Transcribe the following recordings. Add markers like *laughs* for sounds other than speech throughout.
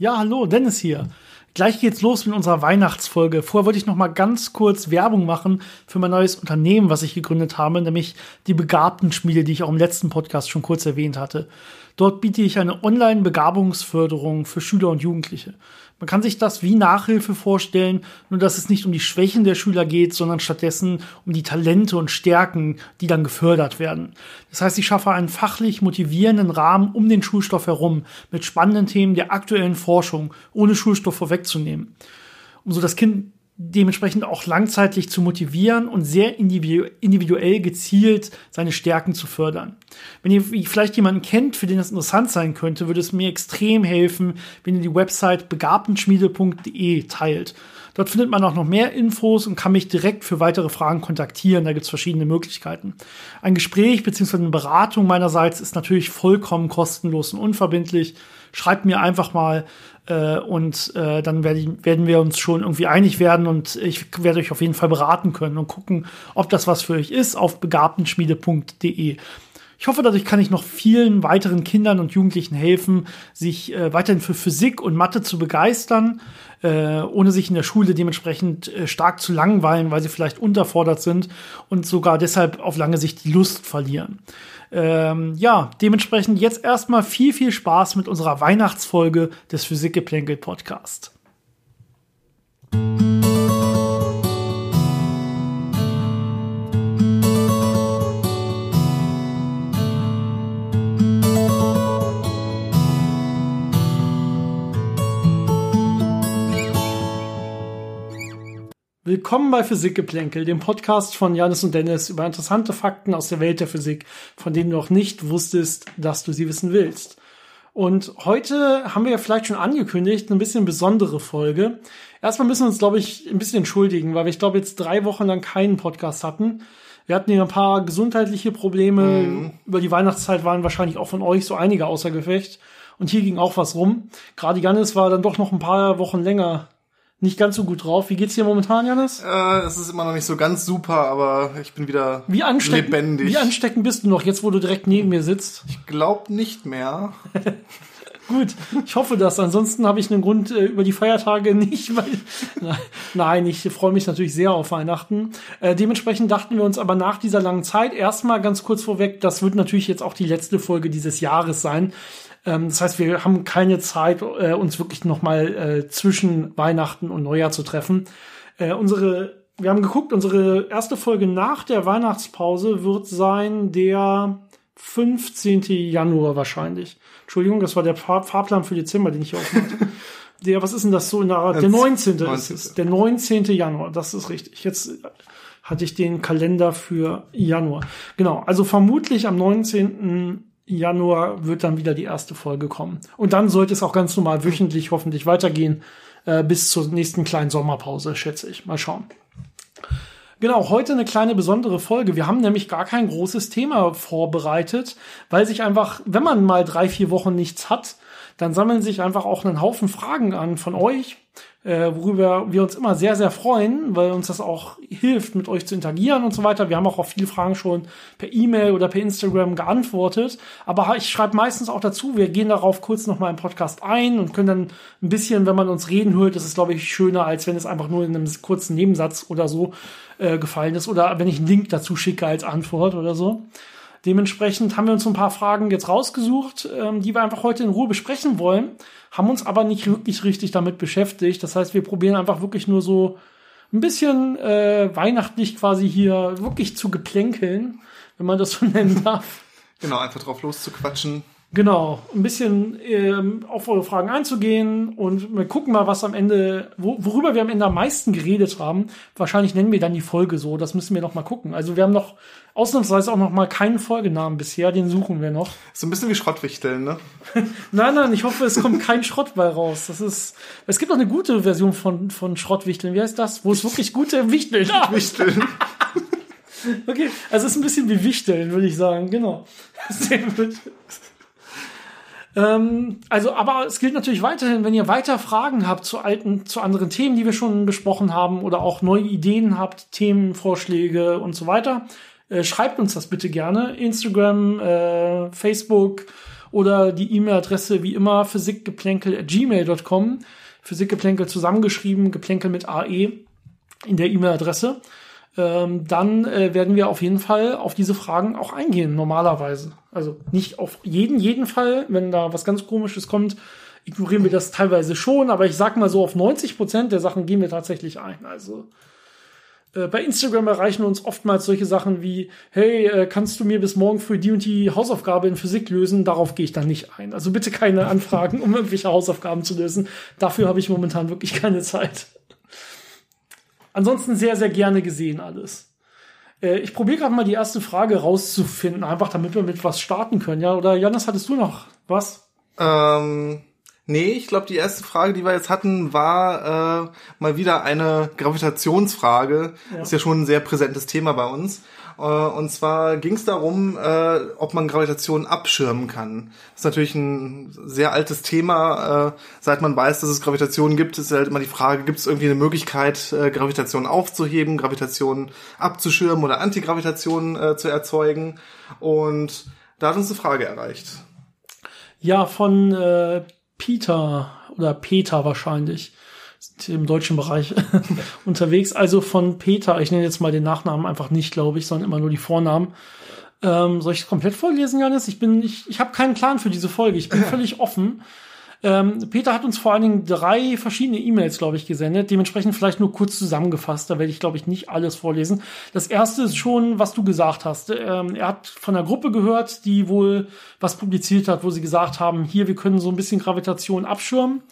Ja, hallo, Dennis hier. Gleich geht's los mit unserer Weihnachtsfolge. Vorher wollte ich noch mal ganz kurz Werbung machen für mein neues Unternehmen, was ich gegründet habe, nämlich die Begabtenschmiede, die ich auch im letzten Podcast schon kurz erwähnt hatte. Dort biete ich eine Online-Begabungsförderung für Schüler und Jugendliche. Man kann sich das wie Nachhilfe vorstellen, nur dass es nicht um die Schwächen der Schüler geht, sondern stattdessen um die Talente und Stärken, die dann gefördert werden. Das heißt, ich schaffe einen fachlich motivierenden Rahmen um den Schulstoff herum mit spannenden Themen der aktuellen Forschung, ohne Schulstoff vorwegzunehmen. Um so das Kind dementsprechend auch langzeitlich zu motivieren und sehr individuell gezielt seine Stärken zu fördern. Wenn ihr vielleicht jemanden kennt, für den das interessant sein könnte, würde es mir extrem helfen, wenn ihr die Website begabtenschmiede.de teilt. Dort findet man auch noch mehr Infos und kann mich direkt für weitere Fragen kontaktieren. Da gibt es verschiedene Möglichkeiten. Ein Gespräch bzw. eine Beratung meinerseits ist natürlich vollkommen kostenlos und unverbindlich. Schreibt mir einfach mal äh, und äh, dann werd ich, werden wir uns schon irgendwie einig werden und ich werde euch auf jeden Fall beraten können und gucken, ob das was für euch ist auf begabtenschmiede.de. Ich hoffe, dadurch kann ich noch vielen weiteren Kindern und Jugendlichen helfen, sich äh, weiterhin für Physik und Mathe zu begeistern, äh, ohne sich in der Schule dementsprechend äh, stark zu langweilen, weil sie vielleicht unterfordert sind und sogar deshalb auf lange Sicht die Lust verlieren. Ähm, ja, dementsprechend jetzt erstmal viel, viel Spaß mit unserer Weihnachtsfolge des Physikgeplänkel Podcast. Willkommen bei Physikgeplänkel, dem Podcast von Janis und Dennis über interessante Fakten aus der Welt der Physik, von denen du noch nicht wusstest, dass du sie wissen willst. Und heute haben wir ja vielleicht schon angekündigt, ein bisschen besondere Folge. Erstmal müssen wir uns, glaube ich, ein bisschen entschuldigen, weil wir, ich glaube, jetzt drei Wochen lang keinen Podcast hatten. Wir hatten hier ein paar gesundheitliche Probleme. Mhm. Über die Weihnachtszeit waren wahrscheinlich auch von euch so einige außer Gefecht. Und hier ging auch was rum. Gerade Janis war dann doch noch ein paar Wochen länger nicht ganz so gut drauf. Wie geht's dir momentan, Janis? Äh, es ist immer noch nicht so ganz super, aber ich bin wieder wie lebendig. Wie ansteckend bist du noch, jetzt wo du direkt neben mir sitzt? Ich glaube nicht mehr. *laughs* Gut, ich hoffe das. Ansonsten habe ich einen Grund äh, über die Feiertage nicht, *laughs* weil nein, ich freue mich natürlich sehr auf Weihnachten. Äh, dementsprechend dachten wir uns aber nach dieser langen Zeit erstmal ganz kurz vorweg, das wird natürlich jetzt auch die letzte Folge dieses Jahres sein. Ähm, das heißt, wir haben keine Zeit, äh, uns wirklich noch mal äh, zwischen Weihnachten und Neujahr zu treffen. Äh, unsere, wir haben geguckt, unsere erste Folge nach der Weihnachtspause wird sein der 15. Januar wahrscheinlich. Entschuldigung, das war der Fahr Fahrplan für Dezember, den ich aufmache. *laughs* der, was ist denn das so in der Art? Der 19. 19. ist es. Der 19. Januar, das ist richtig. Jetzt hatte ich den Kalender für Januar. Genau, also vermutlich am 19. Januar wird dann wieder die erste Folge kommen. Und dann sollte es auch ganz normal wöchentlich hoffentlich weitergehen, äh, bis zur nächsten kleinen Sommerpause, schätze ich. Mal schauen. Genau, heute eine kleine besondere Folge. Wir haben nämlich gar kein großes Thema vorbereitet, weil sich einfach, wenn man mal drei, vier Wochen nichts hat, dann sammeln sich einfach auch einen Haufen Fragen an von euch, äh, worüber wir uns immer sehr, sehr freuen, weil uns das auch hilft, mit euch zu interagieren und so weiter. Wir haben auch auf viele Fragen schon per E-Mail oder per Instagram geantwortet. Aber ich schreibe meistens auch dazu, wir gehen darauf kurz nochmal im Podcast ein und können dann ein bisschen, wenn man uns reden hört, das ist, glaube ich, schöner, als wenn es einfach nur in einem kurzen Nebensatz oder so äh, gefallen ist. Oder wenn ich einen Link dazu schicke als Antwort oder so. Dementsprechend haben wir uns ein paar Fragen jetzt rausgesucht, ähm, die wir einfach heute in Ruhe besprechen wollen, haben uns aber nicht wirklich richtig damit beschäftigt. Das heißt, wir probieren einfach wirklich nur so ein bisschen äh, weihnachtlich quasi hier wirklich zu geplänkeln, wenn man das so *laughs* nennen darf. Genau, einfach drauf loszuquatschen. Genau, ein bisschen ähm, auf eure Fragen einzugehen und wir gucken mal, was am Ende, wo, worüber wir am Ende am meisten geredet haben. Wahrscheinlich nennen wir dann die Folge so, das müssen wir noch mal gucken. Also wir haben noch ausnahmsweise auch noch mal keinen Folgenamen bisher, den suchen wir noch. So ein bisschen wie Schrottwichteln, ne? *laughs* nein, nein, ich hoffe, es kommt kein Schrott bei raus. Das ist, es gibt auch eine gute Version von, von Schrottwichteln. Wie heißt das? Wo es wirklich gute Wichteln ah! Wichteln. *laughs* okay, also es ist ein bisschen wie Wichteln, würde ich sagen, genau. *laughs* Sehr gut. Ähm, also, aber es gilt natürlich weiterhin, wenn ihr weiter Fragen habt zu alten, zu anderen Themen, die wir schon besprochen haben, oder auch neue Ideen habt, Themenvorschläge und so weiter, äh, schreibt uns das bitte gerne. Instagram, äh, Facebook oder die E-Mail-Adresse wie immer physikgeplänkel@gmail.com. Physikgeplänkel zusammengeschrieben, Geplänkel mit AE in der E-Mail-Adresse. Ähm, dann äh, werden wir auf jeden Fall auf diese Fragen auch eingehen, normalerweise. Also nicht auf jeden, jeden Fall, wenn da was ganz komisches kommt, ignorieren wir das teilweise schon, aber ich sag mal so, auf 90 Prozent der Sachen gehen wir tatsächlich ein. Also äh, bei Instagram erreichen uns oftmals solche Sachen wie, hey, äh, kannst du mir bis morgen früh die und die Hausaufgabe in Physik lösen? Darauf gehe ich dann nicht ein. Also bitte keine Anfragen, um irgendwelche Hausaufgaben zu lösen. Dafür habe ich momentan wirklich keine Zeit. Ansonsten sehr, sehr gerne gesehen alles. Äh, ich probiere gerade mal die erste Frage rauszufinden, einfach damit wir mit was starten können. Ja, oder Janis, hattest du noch was? Ähm, Nee, ich glaube, die erste Frage, die wir jetzt hatten, war äh, mal wieder eine Gravitationsfrage. Ja. Ist ja schon ein sehr präsentes Thema bei uns. Äh, und zwar ging es darum, äh, ob man Gravitation abschirmen kann. Das ist natürlich ein sehr altes Thema. Äh, seit man weiß, dass es Gravitation gibt, ist halt immer die Frage, gibt es irgendwie eine Möglichkeit, Gravitation aufzuheben, Gravitation abzuschirmen oder Antigravitation zu erzeugen. Und da hat uns eine Frage erreicht. Ja, von äh, Peter oder Peter wahrscheinlich im deutschen Bereich *laughs* unterwegs. Also von Peter, ich nenne jetzt mal den Nachnamen einfach nicht, glaube ich, sondern immer nur die Vornamen. Ähm, soll ich komplett vorlesen, Janis? Ich bin, ich, ich habe keinen Plan für diese Folge. Ich bin *clears throat* völlig offen. Ähm, Peter hat uns vor allen Dingen drei verschiedene E-Mails, glaube ich, gesendet. Dementsprechend vielleicht nur kurz zusammengefasst. Da werde ich, glaube ich, nicht alles vorlesen. Das erste ist schon, was du gesagt hast. Ähm, er hat von einer Gruppe gehört, die wohl was publiziert hat, wo sie gesagt haben, hier, wir können so ein bisschen Gravitation abschirmen.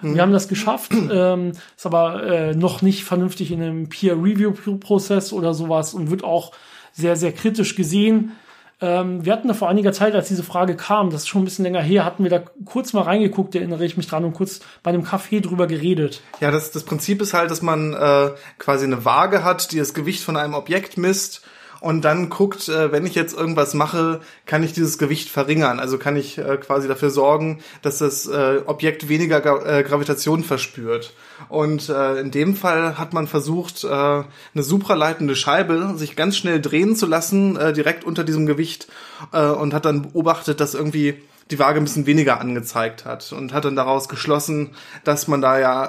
Mhm. Wir haben das geschafft, ähm, ist aber äh, noch nicht vernünftig in einem Peer-Review-Prozess oder sowas und wird auch sehr, sehr kritisch gesehen. Ähm, wir hatten da vor einiger Zeit, als diese Frage kam, das ist schon ein bisschen länger her, hatten wir da kurz mal reingeguckt, erinnere ich mich dran, und kurz bei einem Kaffee drüber geredet. Ja, das, das Prinzip ist halt, dass man äh, quasi eine Waage hat, die das Gewicht von einem Objekt misst und dann guckt, äh, wenn ich jetzt irgendwas mache, kann ich dieses Gewicht verringern. Also kann ich äh, quasi dafür sorgen, dass das äh, Objekt weniger Gra Gravitation verspürt. Und in dem Fall hat man versucht, eine supraleitende Scheibe sich ganz schnell drehen zu lassen, direkt unter diesem Gewicht, und hat dann beobachtet, dass irgendwie die Waage ein bisschen weniger angezeigt hat und hat dann daraus geschlossen, dass man da ja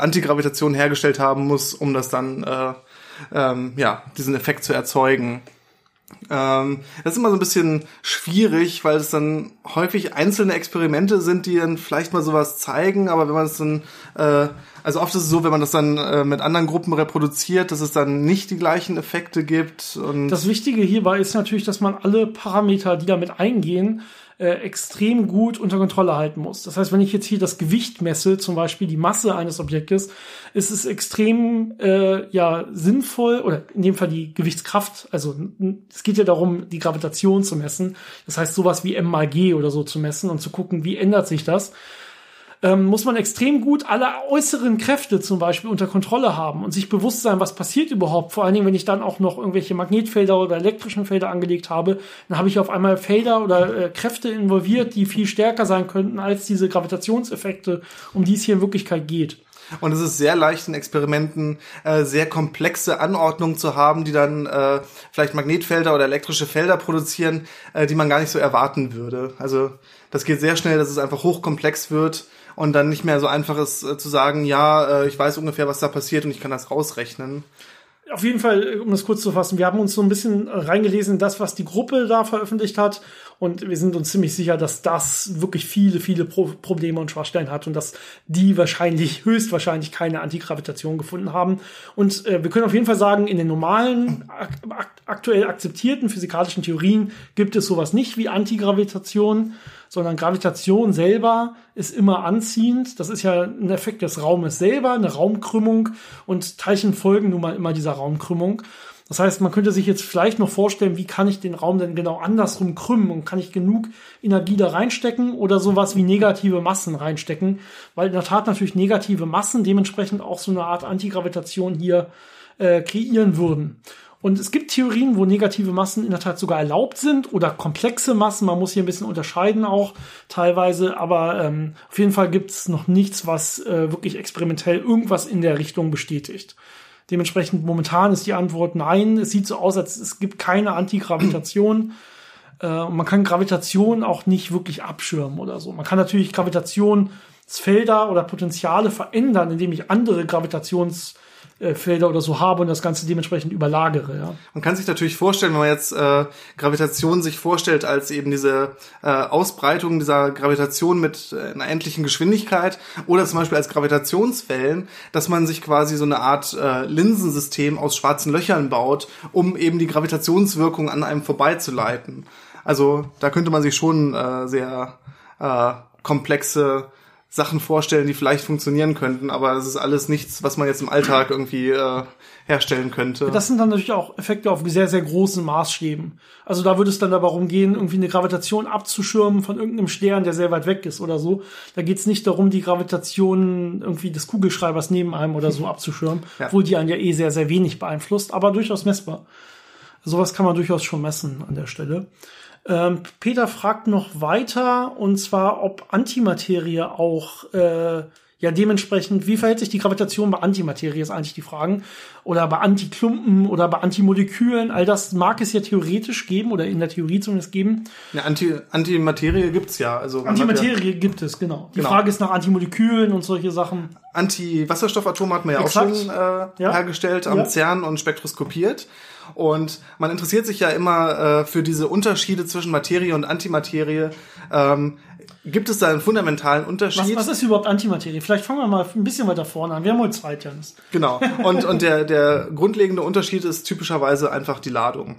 Antigravitation hergestellt haben muss, um das dann ähm, ja, diesen Effekt zu erzeugen. Ähm, das ist immer so ein bisschen schwierig, weil es dann häufig einzelne Experimente sind, die dann vielleicht mal sowas zeigen, aber wenn man es dann, äh, also oft ist es so, wenn man das dann äh, mit anderen Gruppen reproduziert, dass es dann nicht die gleichen Effekte gibt. Und das Wichtige hierbei ist natürlich, dass man alle Parameter, die damit eingehen, äh, extrem gut unter Kontrolle halten muss. Das heißt, wenn ich jetzt hier das Gewicht messe, zum Beispiel die Masse eines Objektes, ist es extrem äh, ja sinnvoll oder in dem Fall die Gewichtskraft. Also es geht ja darum, die Gravitation zu messen. Das heißt, sowas wie M mal G oder so zu messen und zu gucken, wie ändert sich das ähm, muss man extrem gut alle äußeren Kräfte zum Beispiel unter Kontrolle haben und sich bewusst sein, was passiert überhaupt. Vor allen Dingen, wenn ich dann auch noch irgendwelche Magnetfelder oder elektrischen Felder angelegt habe, dann habe ich auf einmal Felder oder äh, Kräfte involviert, die viel stärker sein könnten als diese Gravitationseffekte, um die es hier in Wirklichkeit geht. Und es ist sehr leicht in Experimenten äh, sehr komplexe Anordnungen zu haben, die dann äh, vielleicht Magnetfelder oder elektrische Felder produzieren, äh, die man gar nicht so erwarten würde. Also das geht sehr schnell, dass es einfach hochkomplex wird und dann nicht mehr so einfach ist äh, zu sagen, ja, äh, ich weiß ungefähr, was da passiert und ich kann das rausrechnen. Auf jeden Fall, äh, um das kurz zu fassen, wir haben uns so ein bisschen äh, reingelesen in das, was die Gruppe da veröffentlicht hat und wir sind uns ziemlich sicher, dass das wirklich viele, viele Pro Probleme und Schwachstellen hat und dass die wahrscheinlich, *laughs* höchstwahrscheinlich keine Antigravitation gefunden haben. Und äh, wir können auf jeden Fall sagen, in den normalen, ak aktuell akzeptierten physikalischen Theorien gibt es sowas nicht wie Antigravitation sondern Gravitation selber ist immer anziehend. Das ist ja ein Effekt des Raumes selber, eine Raumkrümmung und Teilchen folgen nun mal immer dieser Raumkrümmung. Das heißt, man könnte sich jetzt vielleicht noch vorstellen, wie kann ich den Raum denn genau andersrum krümmen und kann ich genug Energie da reinstecken oder sowas wie negative Massen reinstecken, weil in der Tat natürlich negative Massen dementsprechend auch so eine Art Antigravitation hier äh, kreieren würden. Und es gibt Theorien, wo negative Massen in der Tat sogar erlaubt sind oder komplexe Massen. Man muss hier ein bisschen unterscheiden auch teilweise. Aber ähm, auf jeden Fall gibt es noch nichts, was äh, wirklich experimentell irgendwas in der Richtung bestätigt. Dementsprechend momentan ist die Antwort nein. Es sieht so aus, als es gibt keine Antigravitation. Äh, man kann Gravitation auch nicht wirklich abschirmen oder so. Man kann natürlich Gravitationsfelder oder Potenziale verändern, indem ich andere Gravitations äh, Felder oder so habe und das Ganze dementsprechend überlagere. Ja. Man kann sich natürlich vorstellen, wenn man jetzt äh, Gravitation sich vorstellt als eben diese äh, Ausbreitung dieser Gravitation mit äh, einer endlichen Geschwindigkeit oder zum Beispiel als Gravitationswellen, dass man sich quasi so eine Art äh, Linsensystem aus schwarzen Löchern baut, um eben die Gravitationswirkung an einem vorbeizuleiten. Also da könnte man sich schon äh, sehr äh, komplexe Sachen vorstellen, die vielleicht funktionieren könnten, aber das ist alles nichts, was man jetzt im Alltag irgendwie äh, herstellen könnte. Das sind dann natürlich auch Effekte auf sehr, sehr großen Maßstäben. Also da würde es dann darum gehen, irgendwie eine Gravitation abzuschirmen von irgendeinem Stern, der sehr weit weg ist oder so. Da geht es nicht darum, die Gravitation irgendwie des Kugelschreibers neben einem oder so *laughs* abzuschirmen, ja. obwohl die einen ja eh sehr, sehr wenig beeinflusst, aber durchaus messbar. Sowas kann man durchaus schon messen an der Stelle. Ähm, Peter fragt noch weiter, und zwar, ob Antimaterie auch äh, ja dementsprechend, wie verhält sich die Gravitation bei Antimaterie, ist eigentlich die Fragen. Oder bei Antiklumpen oder bei Antimolekülen, all das mag es ja theoretisch geben oder in der Theorie zumindest geben. Ja, Anti Antimaterie gibt's ja. Also Antimaterie ja gibt es, genau. Die genau. Frage ist nach Antimolekülen und solche Sachen. Anti-Wasserstoffatome hat man ja Exakt. auch schon äh, ja. hergestellt am ja. CERN und spektroskopiert. Und man interessiert sich ja immer äh, für diese Unterschiede zwischen Materie und Antimaterie. Ähm, gibt es da einen fundamentalen Unterschied? Was, was ist überhaupt Antimaterie? Vielleicht fangen wir mal ein bisschen weiter vorne an. Wir haben heute Zeit, Janis. Genau. Und, und der, der grundlegende Unterschied ist typischerweise einfach die Ladung.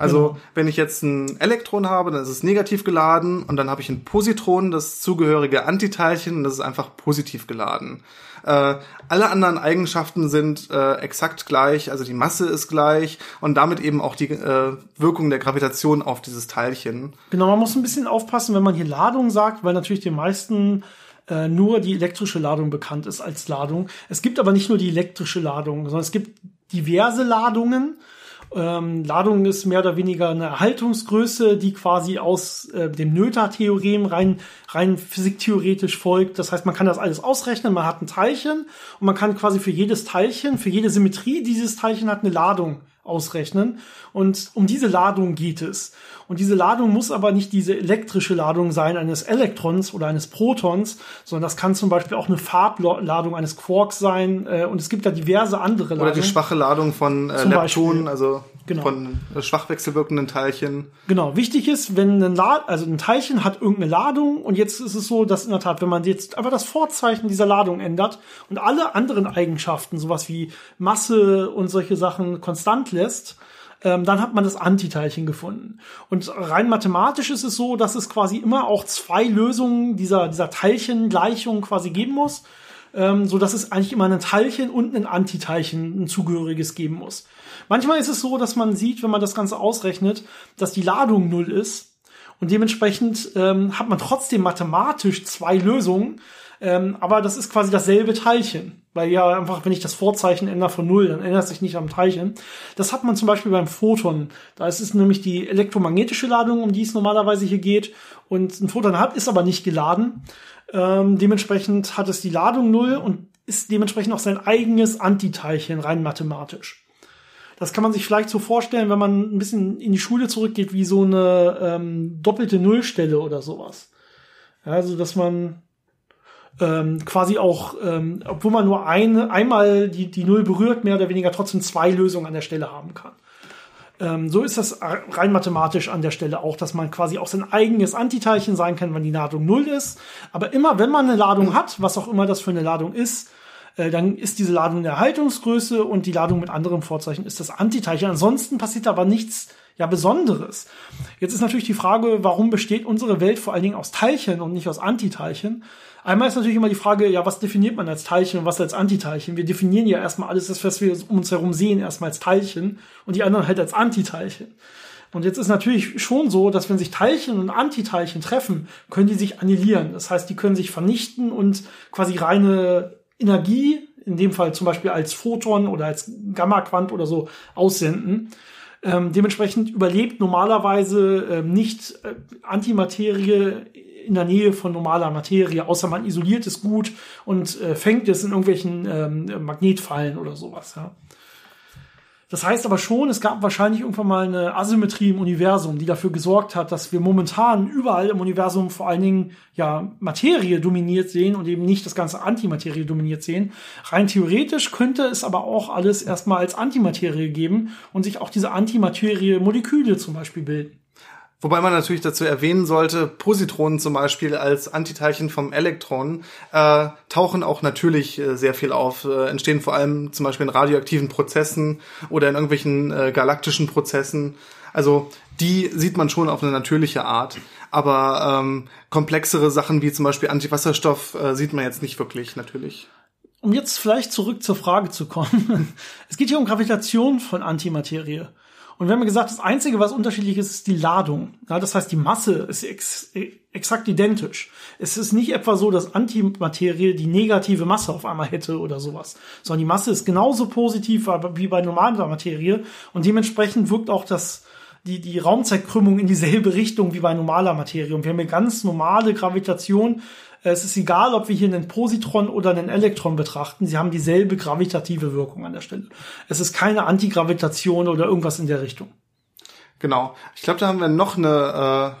Also genau. wenn ich jetzt ein Elektron habe, dann ist es negativ geladen und dann habe ich ein Positron, das zugehörige Antiteilchen, und das ist einfach positiv geladen. Äh, alle anderen Eigenschaften sind äh, exakt gleich, also die Masse ist gleich und damit eben auch die äh, Wirkung der Gravitation auf dieses Teilchen. Genau, man muss ein bisschen aufpassen, wenn man hier Ladung sagt, weil natürlich den meisten äh, nur die elektrische Ladung bekannt ist als Ladung. Es gibt aber nicht nur die elektrische Ladung, sondern es gibt diverse Ladungen. Ähm, Ladung ist mehr oder weniger eine Erhaltungsgröße, die quasi aus äh, dem Noether-Theorem rein, rein physiktheoretisch folgt. Das heißt, man kann das alles ausrechnen, man hat ein Teilchen und man kann quasi für jedes Teilchen, für jede Symmetrie dieses Teilchen hat eine Ladung ausrechnen. Und um diese Ladung geht es. Und diese Ladung muss aber nicht diese elektrische Ladung sein eines Elektrons oder eines Protons, sondern das kann zum Beispiel auch eine Farbladung eines Quarks sein. Äh, und es gibt da diverse andere Ladungen. Oder die schwache Ladung von äh, Leptonen, also genau. von äh, schwach wechselwirkenden Teilchen. Genau. Wichtig ist, wenn ein, La also ein Teilchen hat irgendeine Ladung und jetzt ist es so, dass in der Tat, wenn man jetzt einfach das Vorzeichen dieser Ladung ändert und alle anderen Eigenschaften, sowas wie Masse und solche Sachen konstant lässt, ähm, dann hat man das Antiteilchen gefunden. Und rein mathematisch ist es so, dass es quasi immer auch zwei Lösungen dieser, dieser Teilchengleichung quasi geben muss, ähm, so dass es eigentlich immer ein Teilchen und ein Antiteilchen ein zugehöriges geben muss. Manchmal ist es so, dass man sieht, wenn man das Ganze ausrechnet, dass die Ladung null ist. Und dementsprechend ähm, hat man trotzdem mathematisch zwei Lösungen, ähm, aber das ist quasi dasselbe Teilchen. Weil ja einfach, wenn ich das Vorzeichen ändere von Null, dann ändert sich nicht am Teilchen. Das hat man zum Beispiel beim Photon. Da ist es nämlich die elektromagnetische Ladung, um die es normalerweise hier geht. Und ein Photon hat, ist aber nicht geladen. Ähm, dementsprechend hat es die Ladung Null und ist dementsprechend auch sein eigenes Antiteilchen, rein mathematisch. Das kann man sich vielleicht so vorstellen, wenn man ein bisschen in die Schule zurückgeht, wie so eine ähm, doppelte Nullstelle oder sowas. Ja, also, dass man ähm, quasi auch, ähm, obwohl man nur eine, einmal die, die Null berührt, mehr oder weniger trotzdem zwei Lösungen an der Stelle haben kann. Ähm, so ist das rein mathematisch an der Stelle auch, dass man quasi auch sein eigenes Antiteilchen sein kann, wenn die Ladung Null ist. Aber immer, wenn man eine Ladung hat, was auch immer das für eine Ladung ist, äh, dann ist diese Ladung eine Erhaltungsgröße und die Ladung mit anderem Vorzeichen ist das Antiteilchen. Ansonsten passiert aber nichts ja Besonderes. Jetzt ist natürlich die Frage, warum besteht unsere Welt vor allen Dingen aus Teilchen und nicht aus Antiteilchen? Einmal ist natürlich immer die Frage, ja, was definiert man als Teilchen und was als Antiteilchen? Wir definieren ja erstmal alles, das, was wir um uns herum sehen, erstmal als Teilchen und die anderen halt als Antiteilchen. Und jetzt ist natürlich schon so, dass wenn sich Teilchen und Antiteilchen treffen, können die sich annihilieren. Das heißt, die können sich vernichten und quasi reine Energie, in dem Fall zum Beispiel als Photon oder als Gamma-Quant oder so, aussenden. Ähm, dementsprechend überlebt normalerweise ähm, nicht äh, Antimaterie in der Nähe von normaler Materie, außer man isoliert es gut und äh, fängt es in irgendwelchen ähm, Magnetfallen oder sowas. Ja. Das heißt aber schon, es gab wahrscheinlich irgendwann mal eine Asymmetrie im Universum, die dafür gesorgt hat, dass wir momentan überall im Universum vor allen Dingen ja Materie dominiert sehen und eben nicht das ganze Antimaterie dominiert sehen. Rein theoretisch könnte es aber auch alles erstmal als Antimaterie geben und sich auch diese Antimaterie-Moleküle zum Beispiel bilden. Wobei man natürlich dazu erwähnen sollte, Positronen zum Beispiel als Antiteilchen vom Elektron äh, tauchen auch natürlich äh, sehr viel auf, äh, entstehen vor allem zum Beispiel in radioaktiven Prozessen oder in irgendwelchen äh, galaktischen Prozessen. Also die sieht man schon auf eine natürliche Art. Aber ähm, komplexere Sachen wie zum Beispiel Antiwasserstoff äh, sieht man jetzt nicht wirklich natürlich. Um jetzt vielleicht zurück zur Frage zu kommen. *laughs* es geht hier um Gravitation von Antimaterie. Und wir haben gesagt, das Einzige, was unterschiedlich ist, ist die Ladung. Ja, das heißt, die Masse ist ex exakt identisch. Es ist nicht etwa so, dass Antimaterie die negative Masse auf einmal hätte oder sowas, sondern die Masse ist genauso positiv wie bei normaler Materie und dementsprechend wirkt auch das die, die Raumzeitkrümmung in dieselbe Richtung wie bei normaler Materie. Und wir haben eine ganz normale Gravitation, es ist egal, ob wir hier einen Positron oder einen Elektron betrachten, sie haben dieselbe gravitative Wirkung an der Stelle. Es ist keine Antigravitation oder irgendwas in der Richtung. Genau. Ich glaube, da haben wir noch eine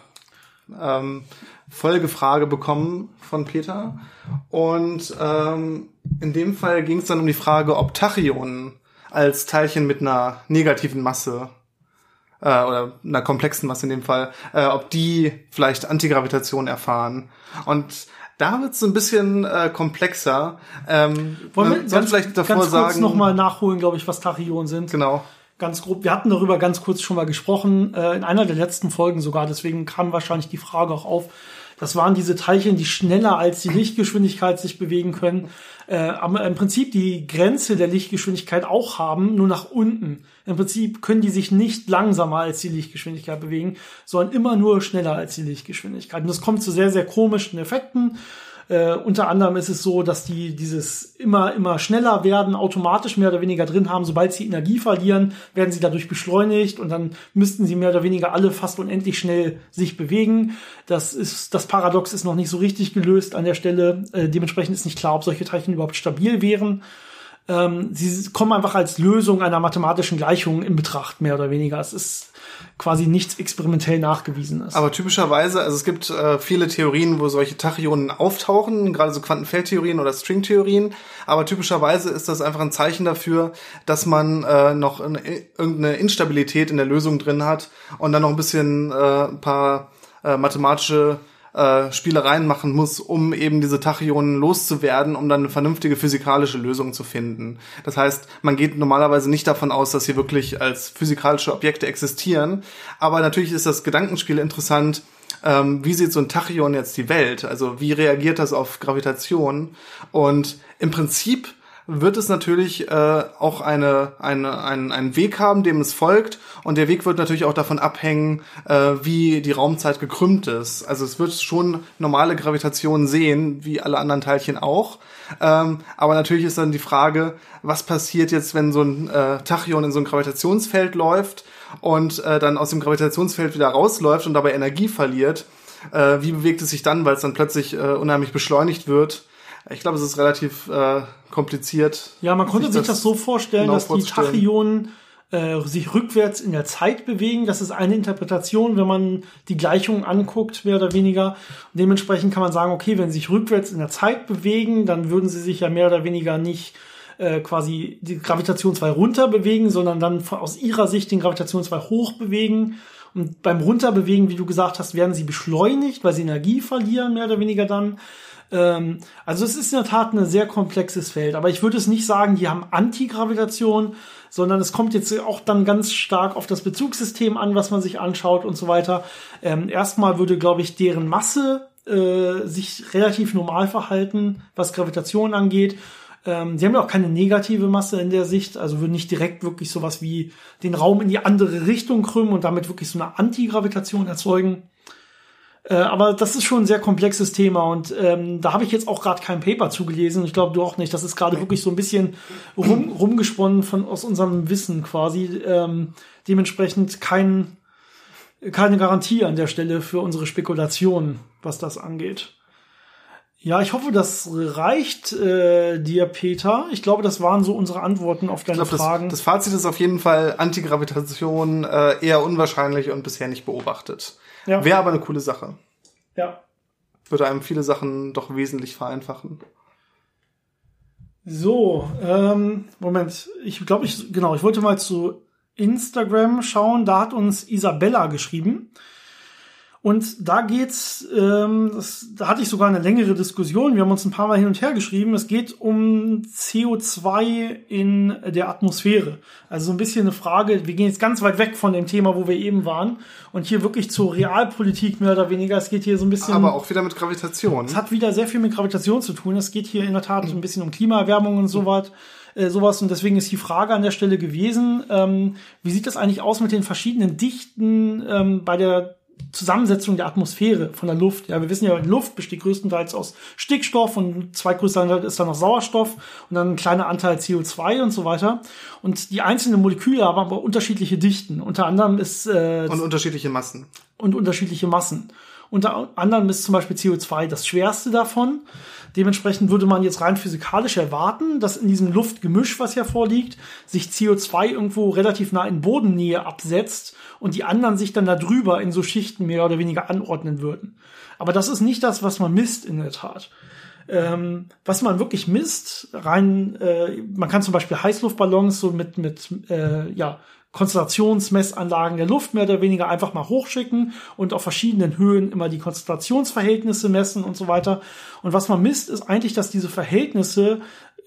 äh, ähm, Folgefrage bekommen von Peter. Und ähm, in dem Fall ging es dann um die Frage, ob Tachyonen als Teilchen mit einer negativen Masse äh, oder einer komplexen Masse in dem Fall, äh, ob die vielleicht Antigravitation erfahren. Und da wird es ein bisschen äh, komplexer. Ähm, Wollen wir ganz, vielleicht davor ganz kurz sagen, nochmal nachholen, glaube ich, was Tachyonen sind? Genau. Ganz grob. Wir hatten darüber ganz kurz schon mal gesprochen, äh, in einer der letzten Folgen sogar. Deswegen kam wahrscheinlich die Frage auch auf. Das waren diese Teilchen, die schneller als die Lichtgeschwindigkeit sich bewegen können äh, aber im Prinzip die Grenze der Lichtgeschwindigkeit auch haben, nur nach unten. Im Prinzip können die sich nicht langsamer als die Lichtgeschwindigkeit bewegen, sondern immer nur schneller als die Lichtgeschwindigkeit. Und das kommt zu sehr, sehr komischen Effekten. Äh, unter anderem ist es so, dass die dieses immer, immer schneller werden, automatisch mehr oder weniger drin haben. Sobald sie Energie verlieren, werden sie dadurch beschleunigt und dann müssten sie mehr oder weniger alle fast unendlich schnell sich bewegen. Das ist, das Paradox ist noch nicht so richtig gelöst an der Stelle. Äh, dementsprechend ist nicht klar, ob solche Teilchen überhaupt stabil wären. Ähm, sie kommen einfach als Lösung einer mathematischen Gleichung in Betracht, mehr oder weniger. Es ist quasi nichts experimentell nachgewiesen ist. Aber typischerweise, also es gibt äh, viele Theorien, wo solche Tachyonen auftauchen, gerade so Quantenfeldtheorien oder Stringtheorien, aber typischerweise ist das einfach ein Zeichen dafür, dass man äh, noch eine, irgendeine Instabilität in der Lösung drin hat und dann noch ein bisschen äh, ein paar äh, mathematische äh, Spielereien machen muss, um eben diese Tachyonen loszuwerden, um dann eine vernünftige physikalische Lösung zu finden. Das heißt, man geht normalerweise nicht davon aus, dass sie wirklich als physikalische Objekte existieren. Aber natürlich ist das Gedankenspiel interessant, ähm, wie sieht so ein Tachyon jetzt die Welt? Also wie reagiert das auf Gravitation? Und im Prinzip wird es natürlich äh, auch eine, eine, einen, einen Weg haben, dem es folgt. Und der Weg wird natürlich auch davon abhängen, äh, wie die Raumzeit gekrümmt ist. Also es wird schon normale Gravitation sehen, wie alle anderen Teilchen auch. Ähm, aber natürlich ist dann die Frage, was passiert jetzt, wenn so ein äh, Tachyon in so ein Gravitationsfeld läuft und äh, dann aus dem Gravitationsfeld wieder rausläuft und dabei Energie verliert. Äh, wie bewegt es sich dann, weil es dann plötzlich äh, unheimlich beschleunigt wird? Ich glaube, es ist relativ äh, kompliziert. Ja, man konnte sich das, das so vorstellen, genau dass die Tachyonen äh, sich rückwärts in der Zeit bewegen. Das ist eine Interpretation, wenn man die Gleichung anguckt, mehr oder weniger. Und dementsprechend kann man sagen, okay, wenn sie sich rückwärts in der Zeit bewegen, dann würden sie sich ja mehr oder weniger nicht äh, quasi die Gravitation 2 runter bewegen, sondern dann aus ihrer Sicht den Gravitation 2 hoch bewegen. Und beim Runterbewegen, wie du gesagt hast, werden sie beschleunigt, weil sie Energie verlieren, mehr oder weniger dann. Ähm, also es ist in der Tat ein sehr komplexes Feld, aber ich würde es nicht sagen, die haben Antigravitation, sondern es kommt jetzt auch dann ganz stark auf das Bezugssystem an, was man sich anschaut und so weiter. Ähm, erstmal würde, glaube ich, deren Masse äh, sich relativ normal verhalten, was Gravitation angeht. Ähm, sie haben ja auch keine negative Masse in der Sicht, also würden nicht direkt wirklich sowas wie den Raum in die andere Richtung krümmen und damit wirklich so eine Antigravitation erzeugen. Äh, aber das ist schon ein sehr komplexes Thema und ähm, da habe ich jetzt auch gerade kein Paper zugelesen. Ich glaube, du auch nicht. Das ist gerade wirklich so ein bisschen rum, rumgesponnen von aus unserem Wissen quasi. Ähm, dementsprechend kein, keine Garantie an der Stelle für unsere Spekulationen, was das angeht. Ja, ich hoffe, das reicht äh, dir, Peter. Ich glaube, das waren so unsere Antworten auf deine Ich glaub, Fragen. Das, das Fazit ist auf jeden Fall Antigravitation äh, eher unwahrscheinlich und bisher nicht beobachtet. Ja. Wäre aber eine coole Sache. ja. Würde einem viele Sachen doch wesentlich vereinfachen. So, ähm, Moment. Ich glaube, ich, genau, ich wollte mal zu Instagram schauen. Da hat uns Isabella geschrieben. Und da geht's, ähm, das, da hatte ich sogar eine längere Diskussion. Wir haben uns ein paar Mal hin und her geschrieben. Es geht um CO2 in der Atmosphäre. Also so ein bisschen eine Frage. Wir gehen jetzt ganz weit weg von dem Thema, wo wir eben waren, und hier wirklich zur Realpolitik mehr oder weniger. Es geht hier so ein bisschen. Aber auch wieder mit Gravitation. Es hat wieder sehr viel mit Gravitation zu tun. Es geht hier in der Tat so ein bisschen um Klimaerwärmung und so was. Äh, sowas und deswegen ist die Frage an der Stelle gewesen, ähm, wie sieht das eigentlich aus mit den verschiedenen Dichten ähm, bei der Zusammensetzung der Atmosphäre von der Luft. Ja, wir wissen ja, die Luft besteht größtenteils aus Stickstoff und zweitgrößter Anteil ist dann noch Sauerstoff und dann ein kleiner Anteil CO2 und so weiter. Und die einzelnen Moleküle haben aber unterschiedliche Dichten. Unter anderem ist äh, Und unterschiedliche Massen. und unterschiedliche Massen. Unter anderem ist zum Beispiel CO2 das schwerste davon. Dementsprechend würde man jetzt rein physikalisch erwarten, dass in diesem Luftgemisch, was hier vorliegt, sich CO2 irgendwo relativ nah in Bodennähe absetzt und die anderen sich dann darüber in so Schichten mehr oder weniger anordnen würden. Aber das ist nicht das, was man misst in der Tat. Ähm, was man wirklich misst, rein, äh, man kann zum Beispiel Heißluftballons so mit, mit äh, ja, Konzentrationsmessanlagen der Luft mehr oder weniger einfach mal hochschicken und auf verschiedenen Höhen immer die Konzentrationsverhältnisse messen und so weiter. Und was man misst, ist eigentlich, dass diese Verhältnisse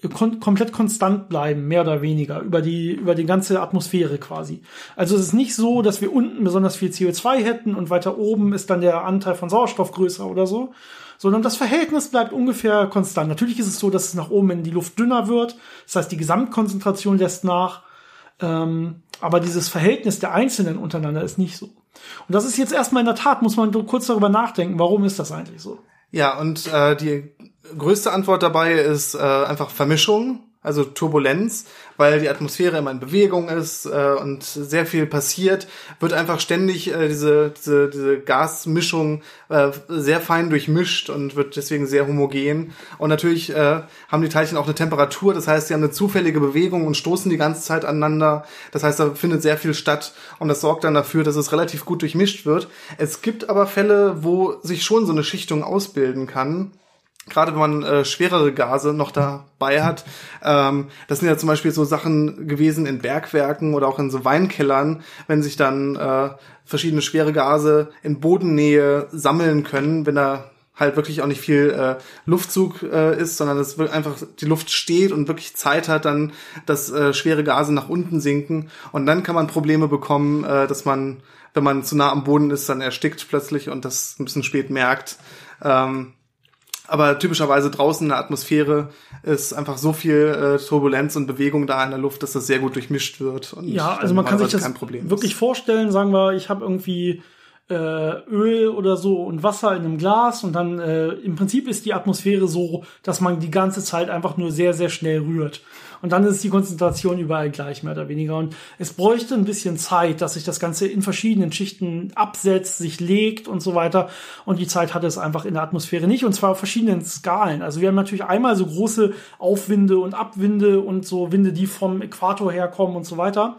kon komplett konstant bleiben, mehr oder weniger, über die, über die ganze Atmosphäre quasi. Also es ist nicht so, dass wir unten besonders viel CO2 hätten und weiter oben ist dann der Anteil von Sauerstoff größer oder so, sondern das Verhältnis bleibt ungefähr konstant. Natürlich ist es so, dass es nach oben in die Luft dünner wird, das heißt, die Gesamtkonzentration lässt nach, ähm, aber dieses Verhältnis der Einzelnen untereinander ist nicht so. Und das ist jetzt erstmal in der Tat, muss man kurz darüber nachdenken, warum ist das eigentlich so? Ja, und äh, die größte Antwort dabei ist äh, einfach Vermischung, also Turbulenz, weil die Atmosphäre immer in Bewegung ist äh, und sehr viel passiert, wird einfach ständig äh, diese, diese, diese Gasmischung äh, sehr fein durchmischt und wird deswegen sehr homogen. Und natürlich äh, haben die Teilchen auch eine Temperatur, das heißt, sie haben eine zufällige Bewegung und stoßen die ganze Zeit aneinander. Das heißt, da findet sehr viel statt und das sorgt dann dafür, dass es relativ gut durchmischt wird. Es gibt aber Fälle, wo sich schon so eine Schichtung ausbilden kann gerade wenn man äh, schwerere Gase noch dabei hat. Ähm, das sind ja zum Beispiel so Sachen gewesen in Bergwerken oder auch in so Weinkellern, wenn sich dann äh, verschiedene schwere Gase in Bodennähe sammeln können, wenn da halt wirklich auch nicht viel äh, Luftzug äh, ist, sondern es einfach die Luft steht und wirklich Zeit hat, dann dass äh, schwere Gase nach unten sinken und dann kann man Probleme bekommen, äh, dass man, wenn man zu nah am Boden ist, dann erstickt plötzlich und das ein bisschen spät merkt. Ähm, aber typischerweise draußen in der Atmosphäre ist einfach so viel äh, Turbulenz und Bewegung da in der Luft, dass das sehr gut durchmischt wird. Und Ja, also man kann sich das kein Problem wirklich ist. vorstellen, sagen wir, ich habe irgendwie äh, Öl oder so und Wasser in einem Glas und dann äh, im Prinzip ist die Atmosphäre so, dass man die ganze Zeit einfach nur sehr, sehr schnell rührt. Und dann ist die Konzentration überall gleich, mehr oder weniger. Und es bräuchte ein bisschen Zeit, dass sich das Ganze in verschiedenen Schichten absetzt, sich legt und so weiter. Und die Zeit hat es einfach in der Atmosphäre nicht. Und zwar auf verschiedenen Skalen. Also wir haben natürlich einmal so große Aufwinde und Abwinde und so Winde, die vom Äquator herkommen und so weiter.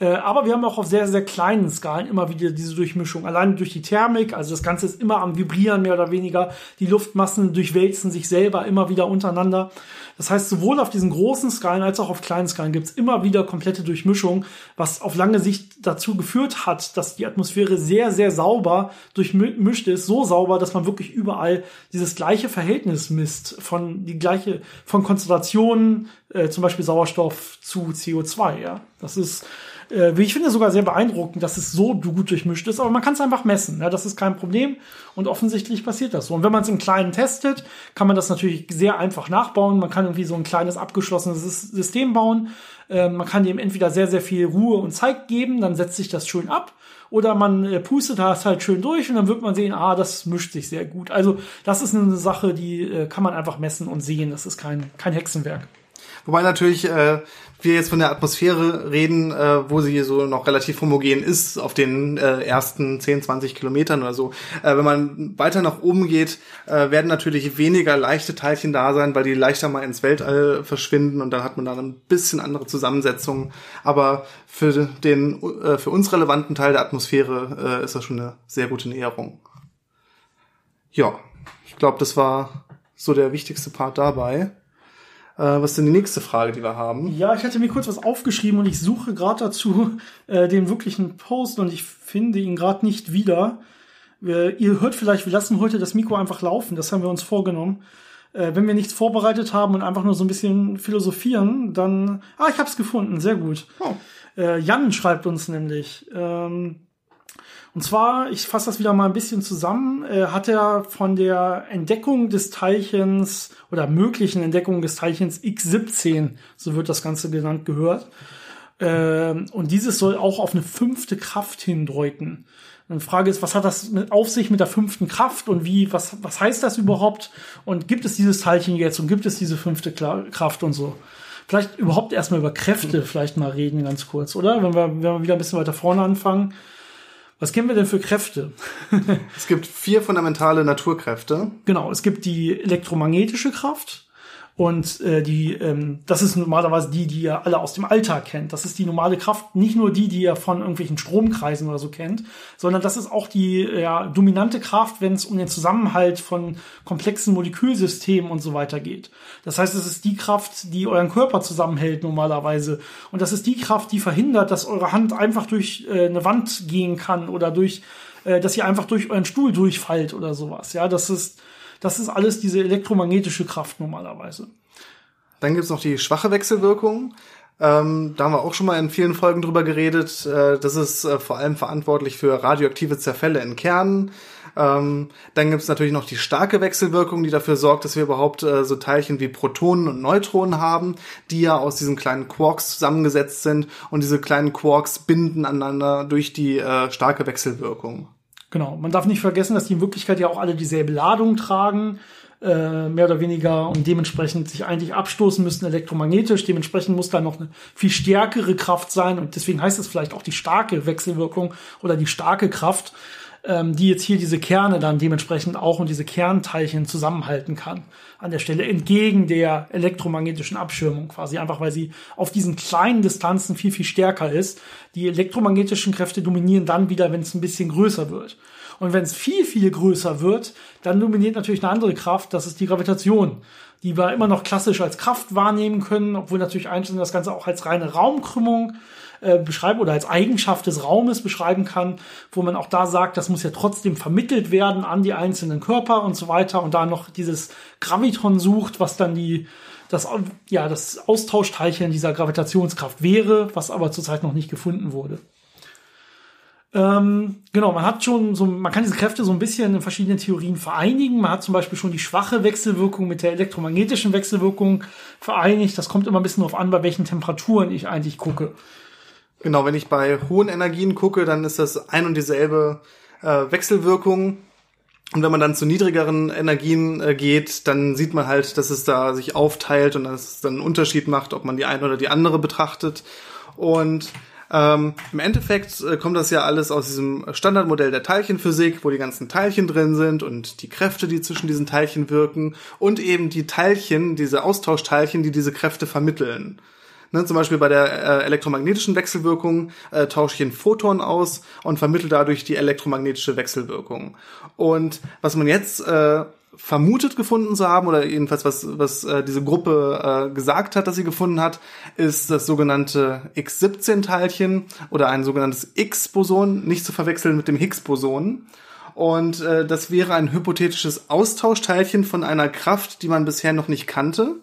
Äh, aber wir haben auch auf sehr, sehr kleinen Skalen immer wieder diese Durchmischung. Allein durch die Thermik, also das Ganze ist immer am Vibrieren mehr oder weniger. Die Luftmassen durchwälzen sich selber immer wieder untereinander. Das heißt, sowohl auf diesen großen Skalen als auch auf kleinen Skalen gibt es immer wieder komplette Durchmischung, was auf lange Sicht dazu geführt hat, dass die Atmosphäre sehr, sehr sauber durchmischt ist. So sauber, dass man wirklich überall dieses gleiche Verhältnis misst von die gleiche von Konzentrationen, äh, zum Beispiel Sauerstoff zu CO2. Ja, das ist äh, wie ich finde, sogar sehr beeindruckend, dass es so gut durchmischt ist, aber man kann es einfach messen. Ja, das ist kein Problem und offensichtlich passiert das so. Und wenn man es im Kleinen testet, kann man das natürlich sehr einfach nachbauen. Man kann irgendwie so ein kleines abgeschlossenes Sys- System bauen. Äh, man kann dem entweder sehr, sehr viel Ruhe und Zeit geben, dann setzt sich das schön ab. Oder man äh, pustet das halt schön durch und dann wird man sehen, ah, das mischt sich sehr gut. Also das ist eine Sache, die äh, kann man einfach messen und sehen. Das ist kein, kein Hexenwerk. Wobei natürlich äh, wir jetzt von der Atmosphäre reden, äh, wo sie so noch relativ homogen ist auf den äh, ersten 10, 20 Kilometern oder so. Äh, wenn man weiter nach oben geht, äh, werden natürlich weniger leichte Teilchen da sein, weil die leichter mal ins Weltall verschwinden und dann hat man dann ein bisschen andere Zusammensetzungen. Aber für den äh, für uns relevanten Teil der Atmosphäre äh, ist das schon eine sehr gute Näherung. Ja, ich glaube, das war so der wichtigste Part dabei. Äh, was ist denn die nächste Frage, die wir haben? Ja, ich hatte mir kurz was aufgeschrieben und ich suche gerade dazu äh, den wirklichen Post und ich finde ihn gerade nicht wieder. Wir, ihr hört vielleicht, wir lassen heute das Mikro einfach laufen, das haben wir uns vorgenommen. Äh, wenn wir nichts vorbereitet haben und einfach nur so ein bisschen philosophieren, dann. Ah, ich hab's gefunden, sehr gut. Oh. Äh, Jan schreibt uns nämlich. Ähm, und zwar, ich fasse das wieder mal ein bisschen zusammen, äh, hat er von der Entdeckung des Teilchens oder möglichen Entdeckung des Teilchens X17, so wird das Ganze genannt, gehört. Äh, und dieses soll auch auf eine fünfte Kraft hindeuten. Die Frage ist, was hat das mit, auf sich mit der fünften Kraft und wie, was, was heißt das überhaupt? Und gibt es dieses Teilchen jetzt und gibt es diese fünfte Kraft und so? Vielleicht überhaupt erstmal über Kräfte vielleicht mal reden, ganz kurz, oder? Wenn wir, wenn wir wieder ein bisschen weiter vorne anfangen. Was kennen wir denn für Kräfte? es gibt vier fundamentale Naturkräfte. Genau, es gibt die elektromagnetische Kraft, und äh, die, ähm, das ist normalerweise die, die ihr alle aus dem Alltag kennt. Das ist die normale Kraft, nicht nur die, die ihr von irgendwelchen Stromkreisen oder so kennt, sondern das ist auch die ja, dominante Kraft, wenn es um den Zusammenhalt von komplexen Molekülsystemen und so weiter geht. Das heißt, es ist die Kraft, die euren Körper zusammenhält normalerweise. Und das ist die Kraft, die verhindert, dass eure Hand einfach durch äh, eine Wand gehen kann oder durch, äh, dass ihr einfach durch euren Stuhl durchfallt oder sowas. Ja, das ist das ist alles diese elektromagnetische Kraft normalerweise. Dann gibt's noch die schwache Wechselwirkung. Ähm, da haben wir auch schon mal in vielen Folgen drüber geredet. Äh, das ist äh, vor allem verantwortlich für radioaktive Zerfälle in Kernen. Ähm, dann gibt's natürlich noch die starke Wechselwirkung, die dafür sorgt, dass wir überhaupt äh, so Teilchen wie Protonen und Neutronen haben, die ja aus diesen kleinen Quarks zusammengesetzt sind. Und diese kleinen Quarks binden aneinander durch die äh, starke Wechselwirkung. Genau. Man darf nicht vergessen, dass die in Wirklichkeit ja auch alle dieselbe Ladung tragen, äh, mehr oder weniger, und dementsprechend sich eigentlich abstoßen müssen elektromagnetisch. Dementsprechend muss da noch eine viel stärkere Kraft sein und deswegen heißt es vielleicht auch die starke Wechselwirkung oder die starke Kraft, ähm, die jetzt hier diese Kerne dann dementsprechend auch und diese Kernteilchen zusammenhalten kann. An der Stelle entgegen der elektromagnetischen Abschirmung quasi, einfach weil sie auf diesen kleinen Distanzen viel, viel stärker ist. Die elektromagnetischen Kräfte dominieren dann wieder, wenn es ein bisschen größer wird. Und wenn es viel, viel größer wird, dann dominiert natürlich eine andere Kraft, das ist die Gravitation, die wir immer noch klassisch als Kraft wahrnehmen können, obwohl natürlich Einstein das Ganze auch als reine Raumkrümmung äh, beschreiben oder als Eigenschaft des Raumes beschreiben kann, wo man auch da sagt, das muss ja trotzdem vermittelt werden an die einzelnen Körper und so weiter und da noch dieses Graviton sucht, was dann die das, ja, das Austauschteilchen dieser Gravitationskraft wäre, was aber zurzeit noch nicht gefunden wurde. Ähm, genau, man hat schon so, man kann diese Kräfte so ein bisschen in verschiedenen Theorien vereinigen. Man hat zum Beispiel schon die schwache Wechselwirkung mit der elektromagnetischen Wechselwirkung vereinigt. Das kommt immer ein bisschen darauf an, bei welchen Temperaturen ich eigentlich gucke. Genau, wenn ich bei hohen Energien gucke, dann ist das ein und dieselbe äh, Wechselwirkung. Und wenn man dann zu niedrigeren Energien äh, geht, dann sieht man halt, dass es da sich aufteilt und dass es dann einen Unterschied macht, ob man die eine oder die andere betrachtet. Und ähm, im Endeffekt äh, kommt das ja alles aus diesem Standardmodell der Teilchenphysik, wo die ganzen Teilchen drin sind und die Kräfte, die zwischen diesen Teilchen wirken und eben die Teilchen, diese Austauschteilchen, die diese Kräfte vermitteln. Ne, zum Beispiel bei der äh, elektromagnetischen Wechselwirkung äh, tausche ich ein Photon aus und vermittle dadurch die elektromagnetische Wechselwirkung. Und was man jetzt äh, vermutet gefunden zu haben, oder jedenfalls was, was äh, diese Gruppe äh, gesagt hat, dass sie gefunden hat, ist das sogenannte X17-Teilchen oder ein sogenanntes X-Boson, nicht zu verwechseln mit dem Higgs-Boson. Und äh, das wäre ein hypothetisches Austauschteilchen von einer Kraft, die man bisher noch nicht kannte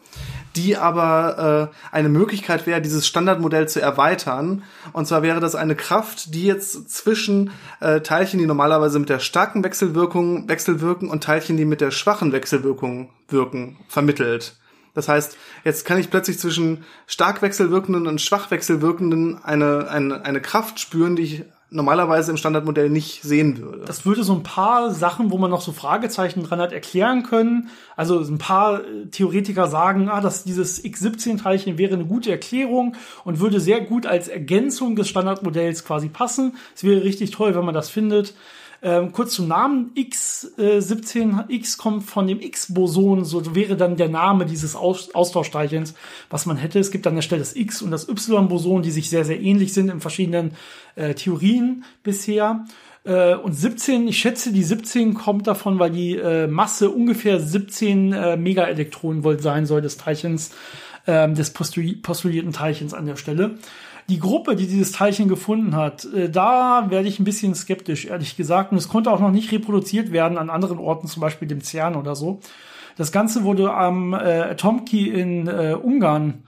die aber äh, eine Möglichkeit wäre, dieses Standardmodell zu erweitern. Und zwar wäre das eine Kraft, die jetzt zwischen äh, Teilchen, die normalerweise mit der starken Wechselwirkung wechselwirken und Teilchen, die mit der schwachen Wechselwirkung wirken, vermittelt. Das heißt, jetzt kann ich plötzlich zwischen stark wechselwirkenden und schwach wechselwirkenden eine, eine, eine Kraft spüren, die ich normalerweise im Standardmodell nicht sehen würde. Das würde so ein paar Sachen, wo man noch so Fragezeichen dran hat, erklären können. Also ein paar äh, Theoretiker sagen, ah, dass dieses X17-Teilchen wäre eine gute Erklärung und würde sehr gut als Ergänzung des Standardmodells quasi passen. Es wäre richtig toll, wenn man das findet. Ähm, kurz zum Namen X17, äh, X kommt von dem X-Boson, so wäre dann der Name dieses Aus Austauschteilchens, was man hätte. Es gibt an der Stelle das X und das Y-Boson, die sich sehr, sehr ähnlich sind in verschiedenen äh, Theorien bisher. Äh, und 17, ich schätze, die 17 kommt davon, weil die äh, Masse ungefähr 17 äh, Megaelektronen sein soll des Teilchens, äh, des postulierten Teilchens an der Stelle. Die Gruppe, die dieses Teilchen gefunden hat, äh, da werde ich ein bisschen skeptisch, ehrlich gesagt. Und es konnte auch noch nicht reproduziert werden an anderen Orten, zum Beispiel dem CERN oder so. Das Ganze wurde am äh, Atomkey in äh, Ungarn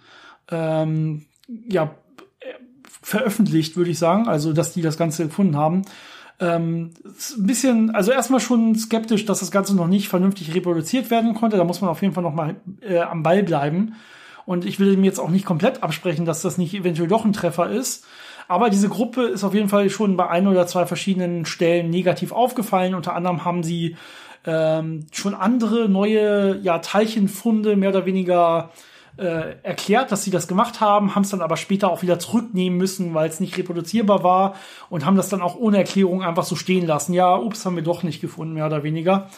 ähm, ja, veröffentlicht, würde ich sagen. Also, dass die das Ganze gefunden haben. Ähm, ein bisschen, also erstmal schon skeptisch, dass das Ganze noch nicht vernünftig reproduziert werden konnte. Da muss man auf jeden Fall noch mal äh, am Ball bleiben. Und ich will mir jetzt auch nicht komplett absprechen, dass das nicht eventuell doch ein Treffer ist. Aber diese Gruppe ist auf jeden Fall schon bei ein oder zwei verschiedenen Stellen negativ aufgefallen. Unter anderem haben sie ähm, schon andere neue ja, Teilchenfunde mehr oder weniger äh, erklärt, dass sie das gemacht haben, haben es dann aber später auch wieder zurücknehmen müssen, weil es nicht reproduzierbar war und haben das dann auch ohne Erklärung einfach so stehen lassen. Ja, ups, haben wir doch nicht gefunden, mehr oder weniger.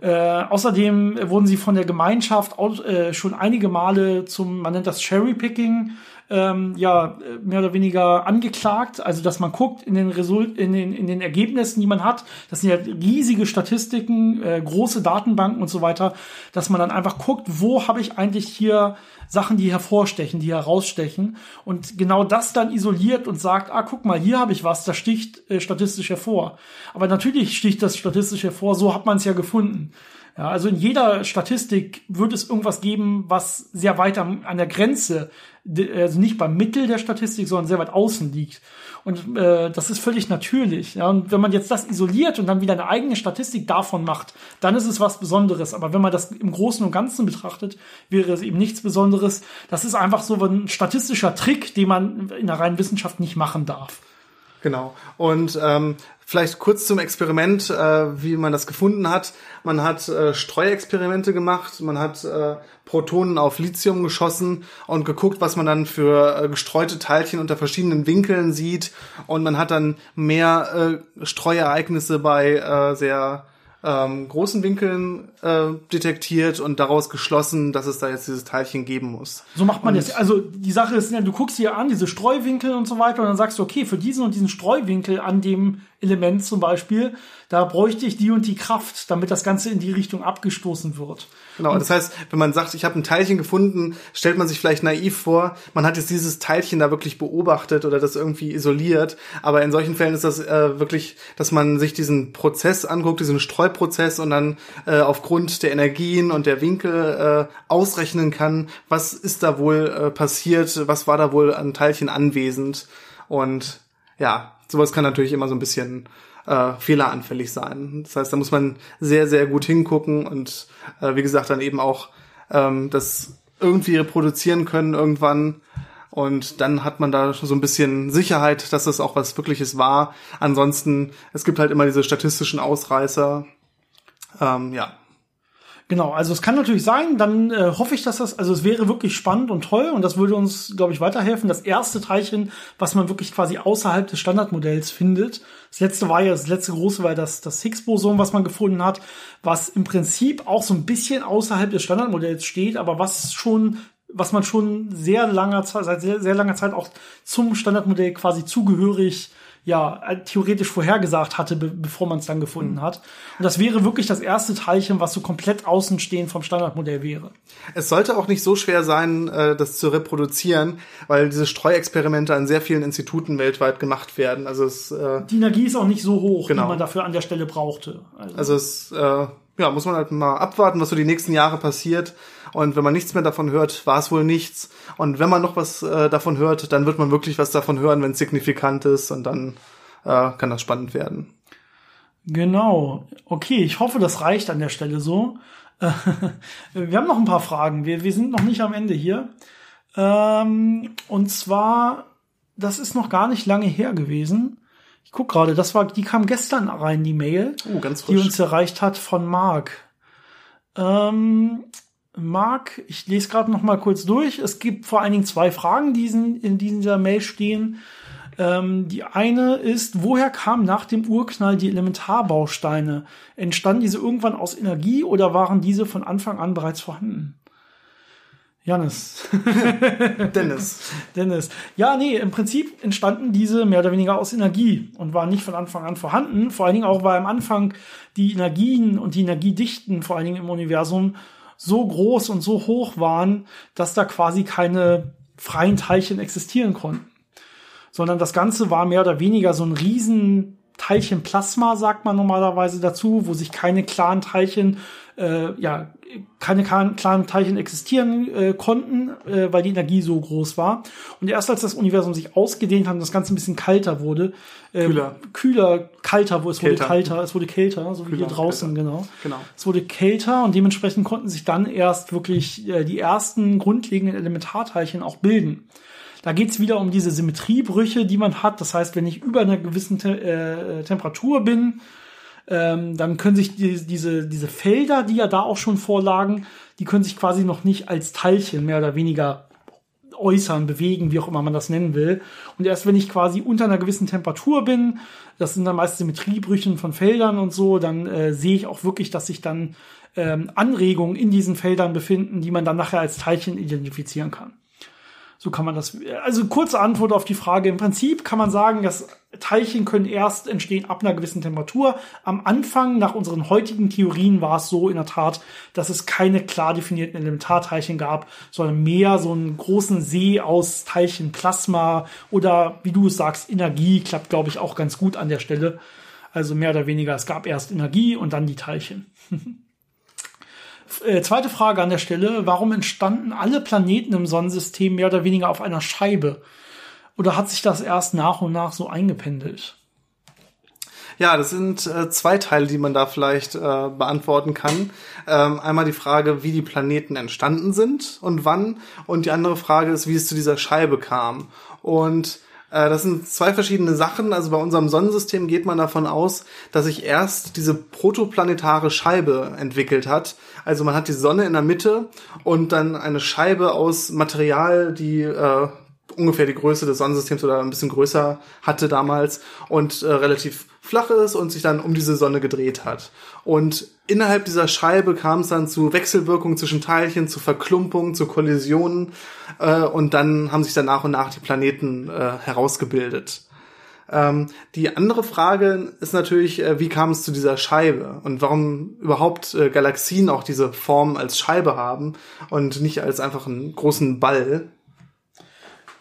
Äh, außerdem wurden sie von der Gemeinschaft auch, äh, schon einige Male zum, man nennt das Cherry-Picking, ähm, ja, mehr oder weniger angeklagt. Also, dass man guckt in den, Result in den, in den Ergebnissen, die man hat. Das sind ja riesige Statistiken, äh, große Datenbanken und so weiter, dass man dann einfach guckt, wo habe ich eigentlich hier Sachen, die hervorstechen, die herausstechen und genau das dann isoliert und sagt, ah, guck mal, hier habe ich was, das sticht äh, statistisch hervor. Aber natürlich sticht das statistisch hervor, so hat man es ja gefunden. Ja, also in jeder Statistik wird es irgendwas geben, was sehr weit an, an der Grenze, also nicht beim Mittel der Statistik, sondern sehr weit außen liegt. Und äh, das ist völlig natürlich. Ja? Und wenn man jetzt das isoliert und dann wieder eine eigene Statistik davon macht, dann ist es was Besonderes. Aber wenn man das im Großen und Ganzen betrachtet, wäre es eben nichts Besonderes. Das ist einfach so ein statistischer Trick, den man in der reinen Wissenschaft nicht machen darf. Genau. Und ähm, vielleicht kurz zum Experiment, äh, wie man das gefunden hat. Man hat äh, Streuexperimente gemacht, man hat äh, Protonen auf Lithium geschossen und geguckt, was man dann für äh, gestreute Teilchen unter verschiedenen Winkeln sieht. Und man hat dann mehr äh, Streuereignisse bei äh, sehr ähm, großen Winkeln äh, detektiert und daraus geschlossen, dass es da jetzt dieses Teilchen geben muss. So macht man und das. Also die Sache ist, du guckst hier an, diese Streuwinkel und so weiter, und dann sagst du, okay, für diesen und diesen Streuwinkel an dem Element zum Beispiel, da bräuchte ich die und die Kraft, damit das Ganze in die Richtung abgestoßen wird. Genau, das heißt, wenn man sagt, ich habe ein Teilchen gefunden, stellt man sich vielleicht naiv vor, man hat jetzt dieses Teilchen da wirklich beobachtet oder das irgendwie isoliert. Aber in solchen Fällen ist das äh, wirklich, dass man sich diesen Prozess anguckt, diesen Streuprozess und dann äh, aufgrund der Energien und der Winkel äh, ausrechnen kann, was ist da wohl äh, passiert, was war da wohl an Teilchen anwesend. Und ja, sowas kann natürlich immer so ein bisschen äh, fehleranfällig sein. Das heißt, da muss man sehr, sehr gut hingucken und äh, wie gesagt dann eben auch ähm, das irgendwie reproduzieren können irgendwann. Und dann hat man da schon so ein bisschen Sicherheit, dass das auch was Wirkliches war. Ansonsten, es gibt halt immer diese statistischen Ausreißer. Ähm, ja. Genau, also es kann natürlich sein, dann äh, hoffe ich, dass das, also es wäre wirklich spannend und toll und das würde uns, glaube ich, weiterhelfen. Das erste Teilchen, was man wirklich quasi außerhalb des Standardmodells findet. Das letzte war ja, das letzte große war das, das Higgs-Boson, was man gefunden hat, was im Prinzip auch so ein bisschen außerhalb des Standardmodells steht, aber was schon was man schon sehr langer Zeit, seit sehr, sehr langer Zeit auch zum Standardmodell quasi zugehörig ja äh, theoretisch vorhergesagt hatte, be bevor man es dann gefunden mhm. hat. Und das wäre wirklich das erste Teilchen, was so komplett außenstehend vom Standardmodell wäre. Es sollte auch nicht so schwer sein, äh, das zu reproduzieren, weil diese Streuexperimente an sehr vielen Instituten weltweit gemacht werden. Also es, äh, die Energie ist auch nicht so hoch, genau. die man dafür an der Stelle brauchte. Also, also es äh, ja, muss man halt mal abwarten, was so die nächsten Jahre passiert. Und wenn man nichts mehr davon hört, war es wohl nichts. Und wenn man noch was äh, davon hört, dann wird man wirklich was davon hören, wenn es signifikant ist. Und dann äh, kann das spannend werden. Genau. Okay, ich hoffe, das reicht an der Stelle so. *laughs* wir haben noch ein paar Fragen. Wir, wir sind noch nicht am Ende hier. Ähm, und zwar, das ist noch gar nicht lange her gewesen. Ich guck gerade, das war, die kam gestern rein, die Mail, Oh, die uns erreicht hat von Marc. Ähm, Marc, ich lese gerade noch mal kurz durch. Es gibt vor allen Dingen zwei Fragen, die in, in dieser Mail stehen. Ähm, die eine ist, woher kamen nach dem Urknall die Elementarbausteine? Entstanden diese irgendwann aus Energie oder waren diese von Anfang an bereits vorhanden? Janis. *laughs* Dennis. *laughs* Dennis. Ja, nee, im Prinzip entstanden diese mehr oder weniger aus Energie und waren nicht von Anfang an vorhanden. Vor allen Dingen auch, weil am Anfang die Energien und die Energiedichten, vor allen Dingen im Universum, so groß und so hoch waren, dass da quasi keine freien Teilchen existieren konnten. Sondern das Ganze war mehr oder weniger so ein riesen Teilchen Plasma, sagt man normalerweise dazu, wo sich keine klaren Teilchen, äh, ja, keine klaren Teilchen existieren äh, konnten, äh, weil die Energie so groß war. Und erst als das Universum sich ausgedehnt hat und das Ganze ein bisschen kalter wurde, äh, Kühler. kühler, kalter, wo es Kälter. wurde kalter, es wurde kälter, so wie hier Kühler, draußen, kälter. genau. Genau. Es wurde kälter und dementsprechend konnten sich dann erst wirklich äh, die ersten grundlegenden Elementarteilchen auch bilden. Da geht's wieder um diese Symmetriebrüche, die man hat. Das heißt, wenn ich über einer gewissen Te äh, Temperatur bin, ähm, dann können sich die, diese, diese Felder, die ja da auch schon vorlagen, die können sich quasi noch nicht als Teilchen mehr oder weniger äußern, bewegen, wie auch immer man das nennen will. Und erst wenn ich quasi unter einer gewissen Temperatur bin, das sind dann meist Symmetriebrüchen von Feldern und so, dann äh, sehe ich auch wirklich, dass sich dann ähm, Anregungen in diesen Feldern befinden, die man dann nachher als Teilchen identifizieren kann. So kann man das, also kurze Antwort auf die Frage. Im Prinzip kann man sagen, dass Teilchen können erst entstehen ab einer gewissen Temperatur. Am Anfang, nach unseren heutigen Theorien, war es so in der Tat, dass es keine klar definierten Elementarteilchen gab, sondern mehr so einen großen See aus Teilchen, Plasma oder, wie du es sagst, Energie klappt, glaube ich, auch ganz gut an der Stelle. Also mehr oder weniger, es gab erst Energie und dann die Teilchen. *laughs* Äh, zweite Frage an der Stelle. Warum entstanden alle Planeten im Sonnensystem mehr oder weniger auf einer Scheibe? Oder hat sich das erst nach und nach so eingependelt? Ja, das sind äh, zwei Teile, die man da vielleicht äh, beantworten kann. Ähm, einmal die Frage, wie die Planeten entstanden sind und wann. Und die andere Frage ist, wie es zu dieser Scheibe kam. Und das sind zwei verschiedene Sachen. Also bei unserem Sonnensystem geht man davon aus, dass sich erst diese protoplanetare Scheibe entwickelt hat. Also man hat die Sonne in der Mitte und dann eine Scheibe aus Material, die äh, ungefähr die Größe des Sonnensystems oder ein bisschen größer hatte damals und äh, relativ flach ist und sich dann um diese Sonne gedreht hat. Und innerhalb dieser Scheibe kam es dann zu Wechselwirkungen zwischen Teilchen, zu Verklumpungen, zu Kollisionen äh, und dann haben sich dann nach und nach die Planeten äh, herausgebildet. Ähm, die andere Frage ist natürlich, äh, wie kam es zu dieser Scheibe und warum überhaupt äh, Galaxien auch diese Form als Scheibe haben und nicht als einfach einen großen Ball,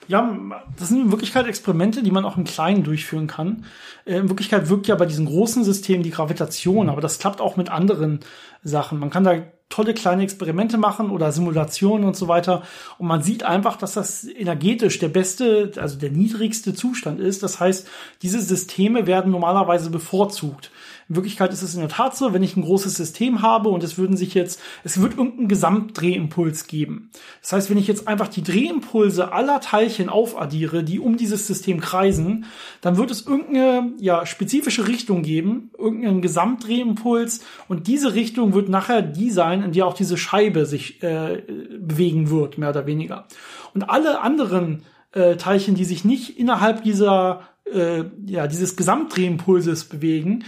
Ja, das sind in Wirklichkeit Experimente, die man auch im Kleinen durchführen kann. Äh, In Wirklichkeit wirkt ja bei diesen großen Systemen die Gravitation, aber das klappt auch mit anderen Sachen. Man kann da tolle kleine Experimente machen oder Simulationen und so weiter. Und man sieht einfach, dass das energetisch der beste, also der niedrigste Zustand ist. Das heißt, diese Systeme werden normalerweise bevorzugt. In Wirklichkeit ist es in der Tat so, wenn ich ein großes System habe und es würden sich jetzt, es wird irgendeinen Gesamtdrehimpuls geben. Das heißt, wenn ich jetzt einfach die Drehimpulse aller Teilchen aufaddiere, die um dieses System kreisen, dann wird es irgendeine ja, spezifische Richtung geben, irgendeinen Gesamtdrehimpuls und diese Richtung wird nachher die sein, in der auch diese Scheibe sich äh, bewegen wird, mehr oder weniger. Und alle anderen äh, Teilchen, die sich nicht innerhalb dieser äh, ja, dieses Gesamtdrehimpulses bewegen,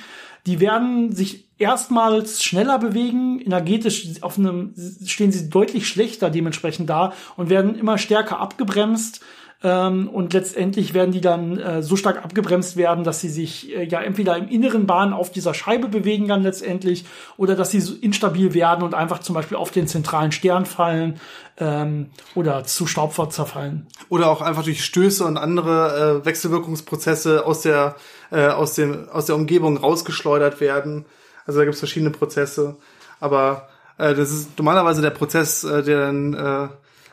die werden sich erstmals schneller bewegen, energetisch auf einem stehen sie deutlich schlechter dementsprechend da und werden immer stärker abgebremst ähm, und letztendlich werden die dann äh, so stark abgebremst werden, dass sie sich äh, ja entweder im inneren Bahn auf dieser Scheibe bewegen dann letztendlich oder dass sie so instabil werden und einfach zum Beispiel auf den zentralen Stern fallen ähm, oder zu Staub zerfallen. oder auch einfach durch Stöße und andere äh, Wechselwirkungsprozesse aus der äh, aus dem aus der Umgebung rausgeschleudert werden. Also da gibt es verschiedene Prozesse, aber äh, das ist normalerweise der Prozess, äh, der dann äh,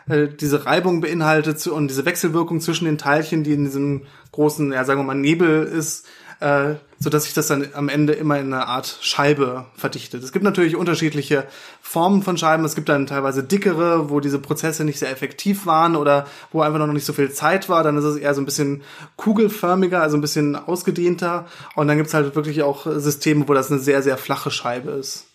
äh, diese Reibung beinhaltet und diese Wechselwirkung zwischen den Teilchen, die in diesem großen, ja sagen wir mal Nebel ist, äh, so dass sich das dann am Ende immer in eine Art Scheibe verdichtet. Es gibt natürlich unterschiedliche Formen von Scheiben. Es gibt dann teilweise dickere, wo diese Prozesse nicht sehr effektiv waren oder wo einfach noch nicht so viel Zeit war. Dann ist es eher so ein bisschen kugelförmiger, also ein bisschen ausgedehnter. Und dann gibt's halt wirklich auch Systeme, wo das eine sehr, sehr flache Scheibe ist.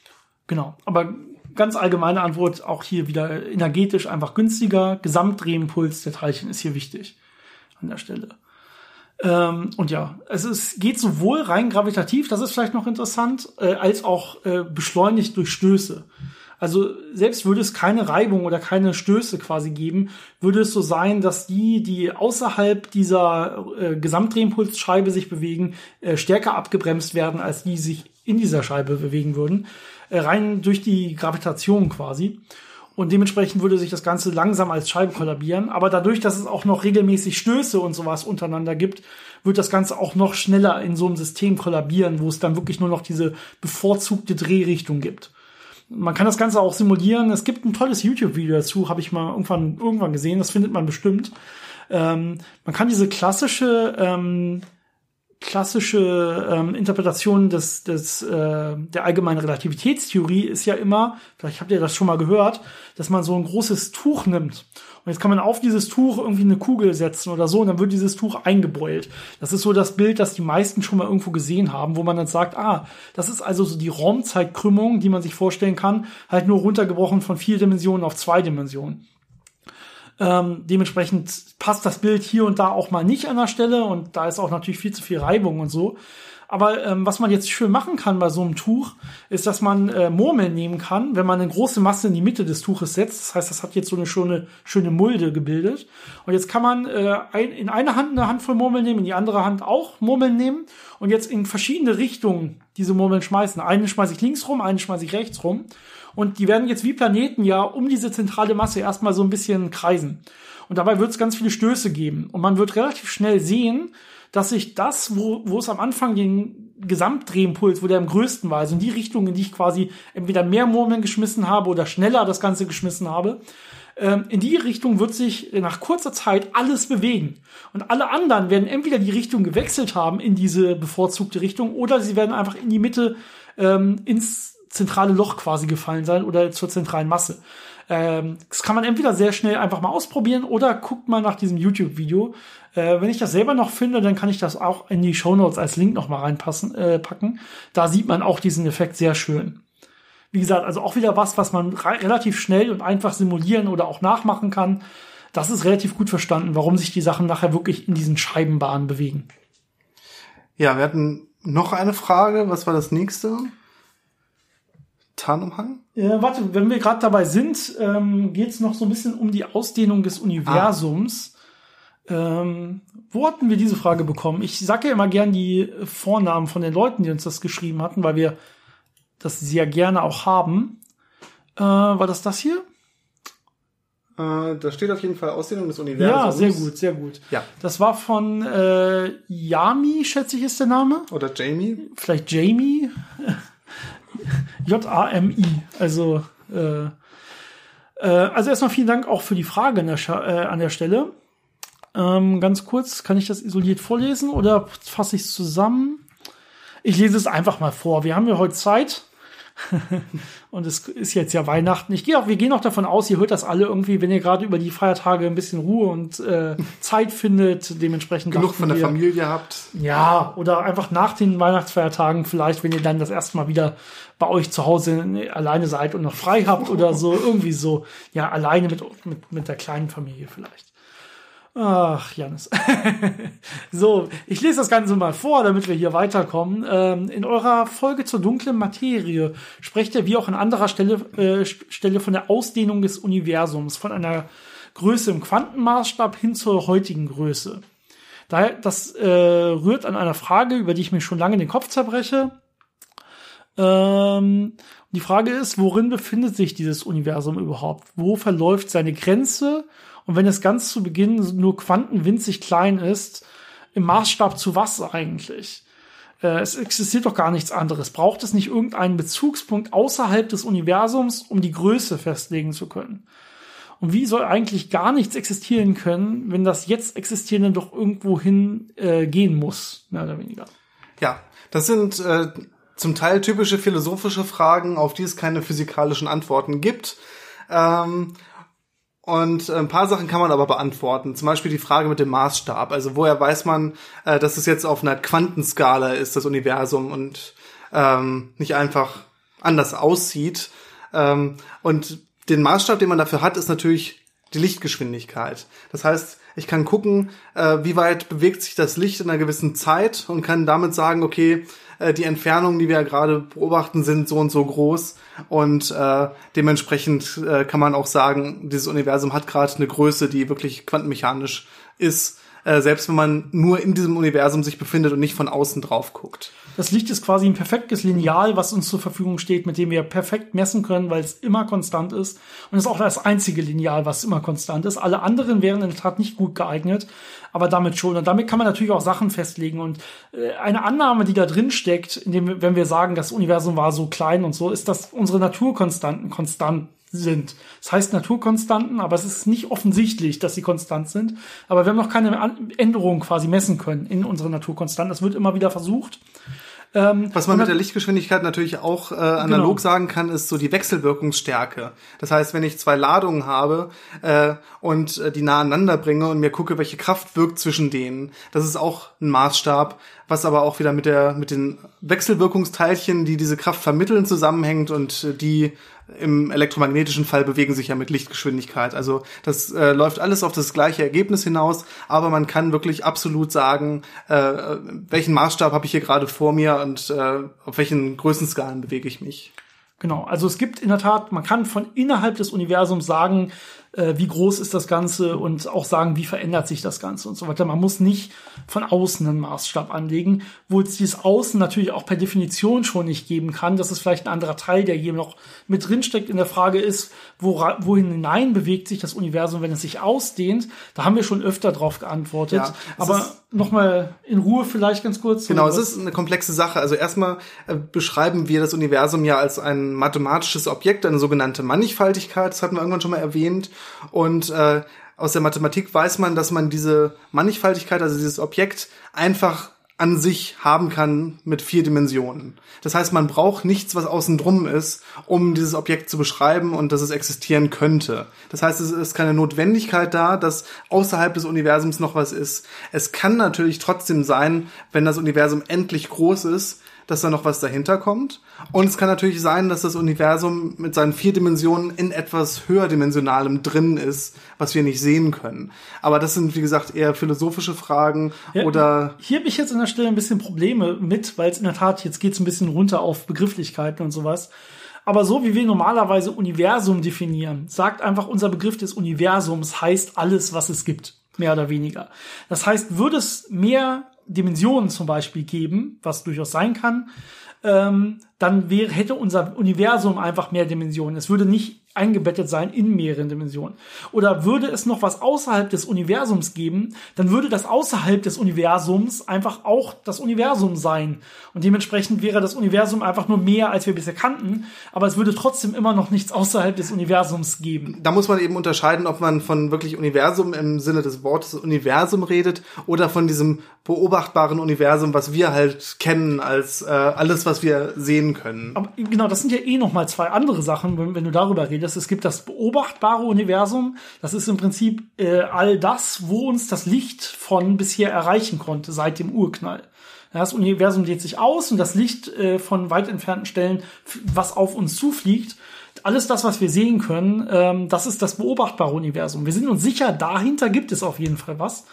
Genau. Aber ganz allgemeine Antwort auch hier wieder energetisch einfach günstiger. Gesamtdrehimpuls der Teilchen ist hier wichtig an der Stelle. Ähm, und ja, es ist, geht sowohl rein gravitativ, das ist vielleicht noch interessant, äh, als auch äh, beschleunigt durch Stöße. Also selbst würde es keine Reibung oder keine Stöße quasi geben, würde es so sein, dass die, die außerhalb dieser äh, Gesamtdrehimpulsscheibe sich bewegen, äh, stärker abgebremst werden, als die sich in dieser Scheibe bewegen würden. Äh, rein durch die Gravitation quasi. Und dementsprechend würde sich das Ganze langsam als Scheibe kollabieren. Aber dadurch, dass es auch noch regelmäßig Stöße und sowas untereinander gibt, wird das Ganze auch noch schneller in so einem System kollabieren, wo es dann wirklich nur noch diese bevorzugte Drehrichtung gibt. Man kann das Ganze auch simulieren. Es gibt ein tolles YouTube-Video dazu, habe ich mal irgendwann, irgendwann gesehen. Das findet man bestimmt. Ähm, man kann diese klassische ähm, klassische ähm, Interpretation des, des, äh, der allgemeinen Relativitätstheorie ist ja immer, vielleicht habt ihr das schon mal gehört, dass man so ein großes Tuch nimmt. Und jetzt kann man auf dieses Tuch irgendwie eine Kugel setzen oder so und dann wird dieses Tuch eingebeult. Das ist so das Bild, das die meisten schon mal irgendwo gesehen haben, wo man dann sagt, ah, das ist also so die Raumzeitkrümmung, die man sich vorstellen kann, halt nur runtergebrochen von vier Dimensionen auf zwei Dimensionen. Ähm, dementsprechend passt das Bild hier und da auch mal nicht an der Stelle und da ist auch natürlich viel zu viel Reibung und so. Aber ähm, was man jetzt schön machen kann bei so einem Tuch, ist, dass man äh, Murmeln nehmen kann, wenn man eine große Masse in die Mitte des Tuches setzt. Das heißt, das hat jetzt so eine schöne, schöne Mulde gebildet. Und jetzt kann man äh, ein, in eine Hand eine Handvoll Murmeln nehmen, in die andere Hand auch Murmeln nehmen und jetzt in verschiedene Richtungen diese Murmeln schmeißen. Eine schmeiße ich links rum, eine schmeiße ich rechts rum. Und die werden jetzt wie Planeten ja um diese zentrale Masse erstmal so ein bisschen kreisen. Und dabei wird es ganz viele Stöße geben. Und man wird relativ schnell sehen, dass sich das, wo, wo es am Anfang den Gesamtdrehimpuls, wo der am größten war, also in die Richtung, in die ich quasi entweder mehr Murmeln geschmissen habe oder schneller das Ganze geschmissen habe, ähm, in die Richtung wird sich nach kurzer Zeit alles bewegen. Und alle anderen werden entweder die Richtung gewechselt haben in diese bevorzugte Richtung oder sie werden einfach in die Mitte ähm, ins zentrale Loch quasi gefallen sein oder zur zentralen Masse. Ähm, das kann man entweder sehr schnell einfach mal ausprobieren oder guckt mal nach diesem YouTube-Video. Äh, wenn ich das selber noch finde, dann kann ich das auch in die Show Notes als Link noch mal reinpassen, äh, packen. Da sieht man auch diesen Effekt sehr schön. Wie gesagt, also auch wieder was, was man relativ schnell und einfach simulieren oder auch nachmachen kann. Das ist relativ gut verstanden, warum sich die Sachen nachher wirklich in diesen Scheibenbahnen bewegen. Ja, wir hatten noch eine Frage. Was war das nächste? Tarnumhang? Ja, warte, wenn wir gerade dabei sind, ähm, geht es noch so ein bisschen um die Ausdehnung des Universums. Ah. Ähm, wo hatten wir diese Frage bekommen? Ich sage ja immer gern die Vornamen von den Leuten, die uns das geschrieben hatten, weil wir das sehr gerne auch haben. Äh, war das das hier? Äh, da steht auf jeden Fall Ausdehnung des Universums. Ja, sehr gut, sehr gut. Ja. Das war von äh, Yami, schätze ich, ist der Name. Oder Jamie. Vielleicht Jamie. J-A-M-I. Also, äh, äh, also erstmal vielen Dank auch für die Frage an der, äh, an der Stelle. Ähm, ganz kurz, kann ich das isoliert vorlesen oder fasse ich es zusammen? Ich lese es einfach mal vor. Wir haben ja heute Zeit. Und es ist jetzt ja Weihnachten. Ich gehe auch, wir gehen auch davon aus, ihr hört das alle irgendwie, wenn ihr gerade über die Feiertage ein bisschen Ruhe und äh, *laughs* Zeit findet, dementsprechend genug von der wir, Familie habt. Ja, oder einfach nach den Weihnachtsfeiertagen vielleicht, wenn ihr dann das erste Mal wieder bei euch zu Hause alleine seid und noch frei habt oder *laughs* so, irgendwie so, ja, alleine mit, mit, mit der kleinen Familie vielleicht. Ach, Janis. *laughs* so, ich lese das Ganze mal vor, damit wir hier weiterkommen. Ähm, in eurer Folge zur dunklen Materie sprecht ihr wie auch an anderer Stelle, äh, Stelle von der Ausdehnung des Universums, von einer Größe im Quantenmaßstab hin zur heutigen Größe. Daher, das äh, rührt an einer Frage, über die ich mir schon lange den Kopf zerbreche. Ähm, die Frage ist, worin befindet sich dieses Universum überhaupt? Wo verläuft seine Grenze? Und wenn es ganz zu Beginn nur quantenwinzig klein ist, im Maßstab zu was eigentlich? Äh, es existiert doch gar nichts anderes. Braucht es nicht irgendeinen Bezugspunkt außerhalb des Universums, um die Größe festlegen zu können? Und wie soll eigentlich gar nichts existieren können, wenn das jetzt Existierende doch irgendwo hin äh, gehen muss, mehr oder weniger? Ja, das sind äh, zum Teil typische philosophische Fragen, auf die es keine physikalischen Antworten gibt. Ähm, und ein paar Sachen kann man aber beantworten. Zum Beispiel die Frage mit dem Maßstab. Also woher weiß man, äh, dass es jetzt auf einer Quantenskala ist, das Universum, und ähm, nicht einfach anders aussieht. Ähm, und den Maßstab, den man dafür hat, ist natürlich die Lichtgeschwindigkeit. Das heißt, ich kann gucken, äh, wie weit bewegt sich das Licht in einer gewissen Zeit und kann damit sagen, okay, äh, die Entfernungen, die wir gerade beobachten, sind so und so groß und äh, dementsprechend äh, kann man auch sagen, dieses Universum hat gerade eine Größe, die wirklich quantenmechanisch ist, äh, selbst wenn man nur in diesem Universum sich befindet und nicht von außen drauf guckt. Das Licht ist quasi ein perfektes Lineal, was uns zur Verfügung steht, mit dem wir perfekt messen können, weil es immer konstant ist. Und es ist auch das einzige Lineal, was immer konstant ist. Alle anderen wären in der Tat nicht gut geeignet, aber damit schon. Und damit kann man natürlich auch Sachen festlegen. Und äh, eine Annahme, die da drin steckt, indem, wenn wir sagen, das Universum war so klein und so, ist, dass unsere Naturkonstanten konstant sind. Das heißt Naturkonstanten, aber es ist nicht offensichtlich, dass sie konstant sind. Aber wir haben noch keine Änderung quasi messen können in unseren Naturkonstanten. Das wird immer wieder versucht. Ähm, Was man mit der Lichtgeschwindigkeit natürlich auch äh, analog genau. sagen kann, ist so die Wechselwirkungsstärke. Das heißt, wenn ich zwei Ladungen habe äh, und äh, die nah aneinander bringe und mir gucke, welche Kraft wirkt zwischen denen, das ist auch ein Maßstab, was aber auch wieder mit der mit den Wechselwirkungsteilchen, die diese Kraft vermitteln, zusammenhängt und äh, die im elektromagnetischen Fall bewegen sich ja mit Lichtgeschwindigkeit. Also das äh, läuft alles auf das gleiche Ergebnis hinaus, aber man kann wirklich absolut sagen, äh, welchen Maßstab habe ich hier gerade vor mir und äh, auf welchen Größenskalen bewege ich mich. Genau, also es gibt in der Tat, man kann von innerhalb des Universums sagen, äh, wie groß ist das Ganze und auch sagen, wie verändert sich das Ganze und so weiter. Man muss nicht von außen einen Maßstab anlegen, wo es dieses Außen natürlich auch per Definition schon nicht geben kann. Das ist vielleicht ein anderer Teil, der hier noch mit drinsteckt in der Frage ist, wora, wohin hinein bewegt sich das Universum, wenn es sich ausdehnt. Da haben wir schon öfter drauf geantwortet. Ja, Aber nochmal in Ruhe vielleicht ganz kurz. Genau, es ist eine komplexe Sache. Also erstmal äh, beschreiben wir das Universum ja als ein mathematisches Objekt, eine sogenannte Mannigfaltigkeit. Das hatten wir irgendwann schon mal erwähnt. Und äh, aus der Mathematik weiß man, dass man diese Mannigfaltigkeit, also dieses Objekt, einfach an sich haben kann mit vier Dimensionen. Das heißt, man braucht nichts, was außen drum ist, um dieses Objekt zu beschreiben und dass es existieren könnte. Das heißt, es ist keine Notwendigkeit da, dass außerhalb des Universums noch was ist. Es kann natürlich trotzdem sein, wenn das Universum endlich groß ist, dass da noch was dahinter kommt. Und es kann natürlich sein, dass das Universum mit seinen vier Dimensionen in etwas höherdimensionalem drin ist, was wir nicht sehen können. Aber das sind, wie gesagt, eher philosophische Fragen ja, oder. Hier habe ich jetzt an der Stelle ein bisschen Probleme mit, weil es in der Tat, jetzt geht es ein bisschen runter auf Begrifflichkeiten und sowas. Aber so wie wir normalerweise Universum definieren, sagt einfach unser Begriff des Universums heißt alles, was es gibt. Mehr oder weniger. Das heißt, würde es mehr Dimensionen zum Beispiel geben, was durchaus sein kann, ähm, dann wäre, hätte unser Universum einfach mehr Dimensionen. Es würde nicht eingebettet sein in mehreren Dimensionen. Oder würde es noch was außerhalb des Universums geben, dann würde das außerhalb des Universums einfach auch das Universum sein. Und dementsprechend wäre das Universum einfach nur mehr, als wir bisher kannten, aber es würde trotzdem immer noch nichts außerhalb des Universums geben. Da muss man eben unterscheiden, ob man von wirklich Universum im Sinne des Wortes Universum redet oder von diesem beobachtbaren Universum, was wir halt kennen als äh, alles, was wir sehen können. Aber genau, das sind ja eh noch mal zwei andere Sachen, wenn, wenn du darüber redest es gibt das beobachtbare Universum. Das ist im Prinzip äh, all das, wo uns das Licht von bisher erreichen konnte seit dem Urknall. Das Universum dehnt sich aus und das Licht äh, von weit entfernten Stellen, was auf uns zufliegt, alles das, was wir sehen können, ähm, das ist das beobachtbare Universum. Wir sind uns sicher, dahinter gibt es auf jeden Fall was.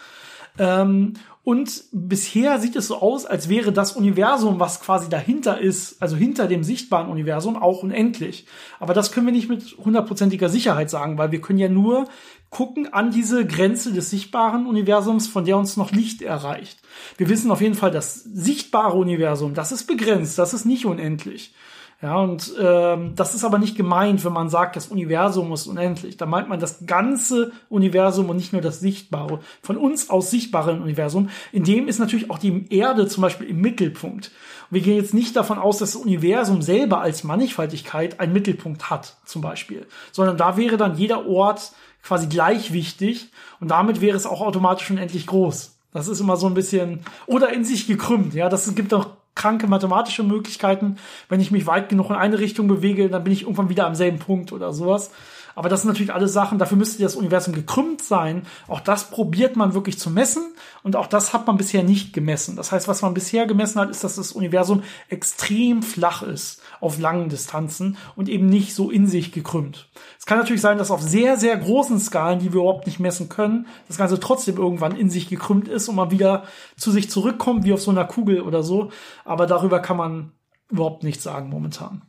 Ähm, und bisher sieht es so aus, als wäre das Universum, was quasi dahinter ist, also hinter dem sichtbaren Universum, auch unendlich. Aber das können wir nicht mit hundertprozentiger Sicherheit sagen, weil wir können ja nur gucken an diese Grenze des sichtbaren Universums, von der uns noch Licht erreicht. Wir wissen auf jeden Fall, das sichtbare Universum, das ist begrenzt, das ist nicht unendlich. Ja, und ähm, das ist aber nicht gemeint, wenn man sagt, das Universum ist unendlich. Da meint man das ganze Universum und nicht nur das sichtbare, von uns aus sichtbare Universum. In dem ist natürlich auch die Erde zum Beispiel im Mittelpunkt. Und wir gehen jetzt nicht davon aus, dass das Universum selber als Mannigfaltigkeit einen Mittelpunkt hat, zum Beispiel. Sondern da wäre dann jeder Ort quasi gleich wichtig und damit wäre es auch automatisch unendlich groß. Das ist immer so ein bisschen, oder in sich gekrümmt, ja. Das gibt auch kranke mathematische Möglichkeiten. Wenn ich mich weit genug in eine Richtung bewege, dann bin ich irgendwann wieder am selben Punkt oder sowas. Aber das sind natürlich alles Sachen, dafür müsste das Universum gekrümmt sein. Auch das probiert man wirklich zu messen und auch das hat man bisher nicht gemessen. Das heißt, was man bisher gemessen hat, ist, dass das Universum extrem flach ist auf langen Distanzen und eben nicht so in sich gekrümmt. Es kann natürlich sein, dass auf sehr, sehr großen Skalen, die wir überhaupt nicht messen können, das Ganze trotzdem irgendwann in sich gekrümmt ist und man wieder zu sich zurückkommt, wie auf so einer Kugel oder so. Aber darüber kann man überhaupt nichts sagen momentan.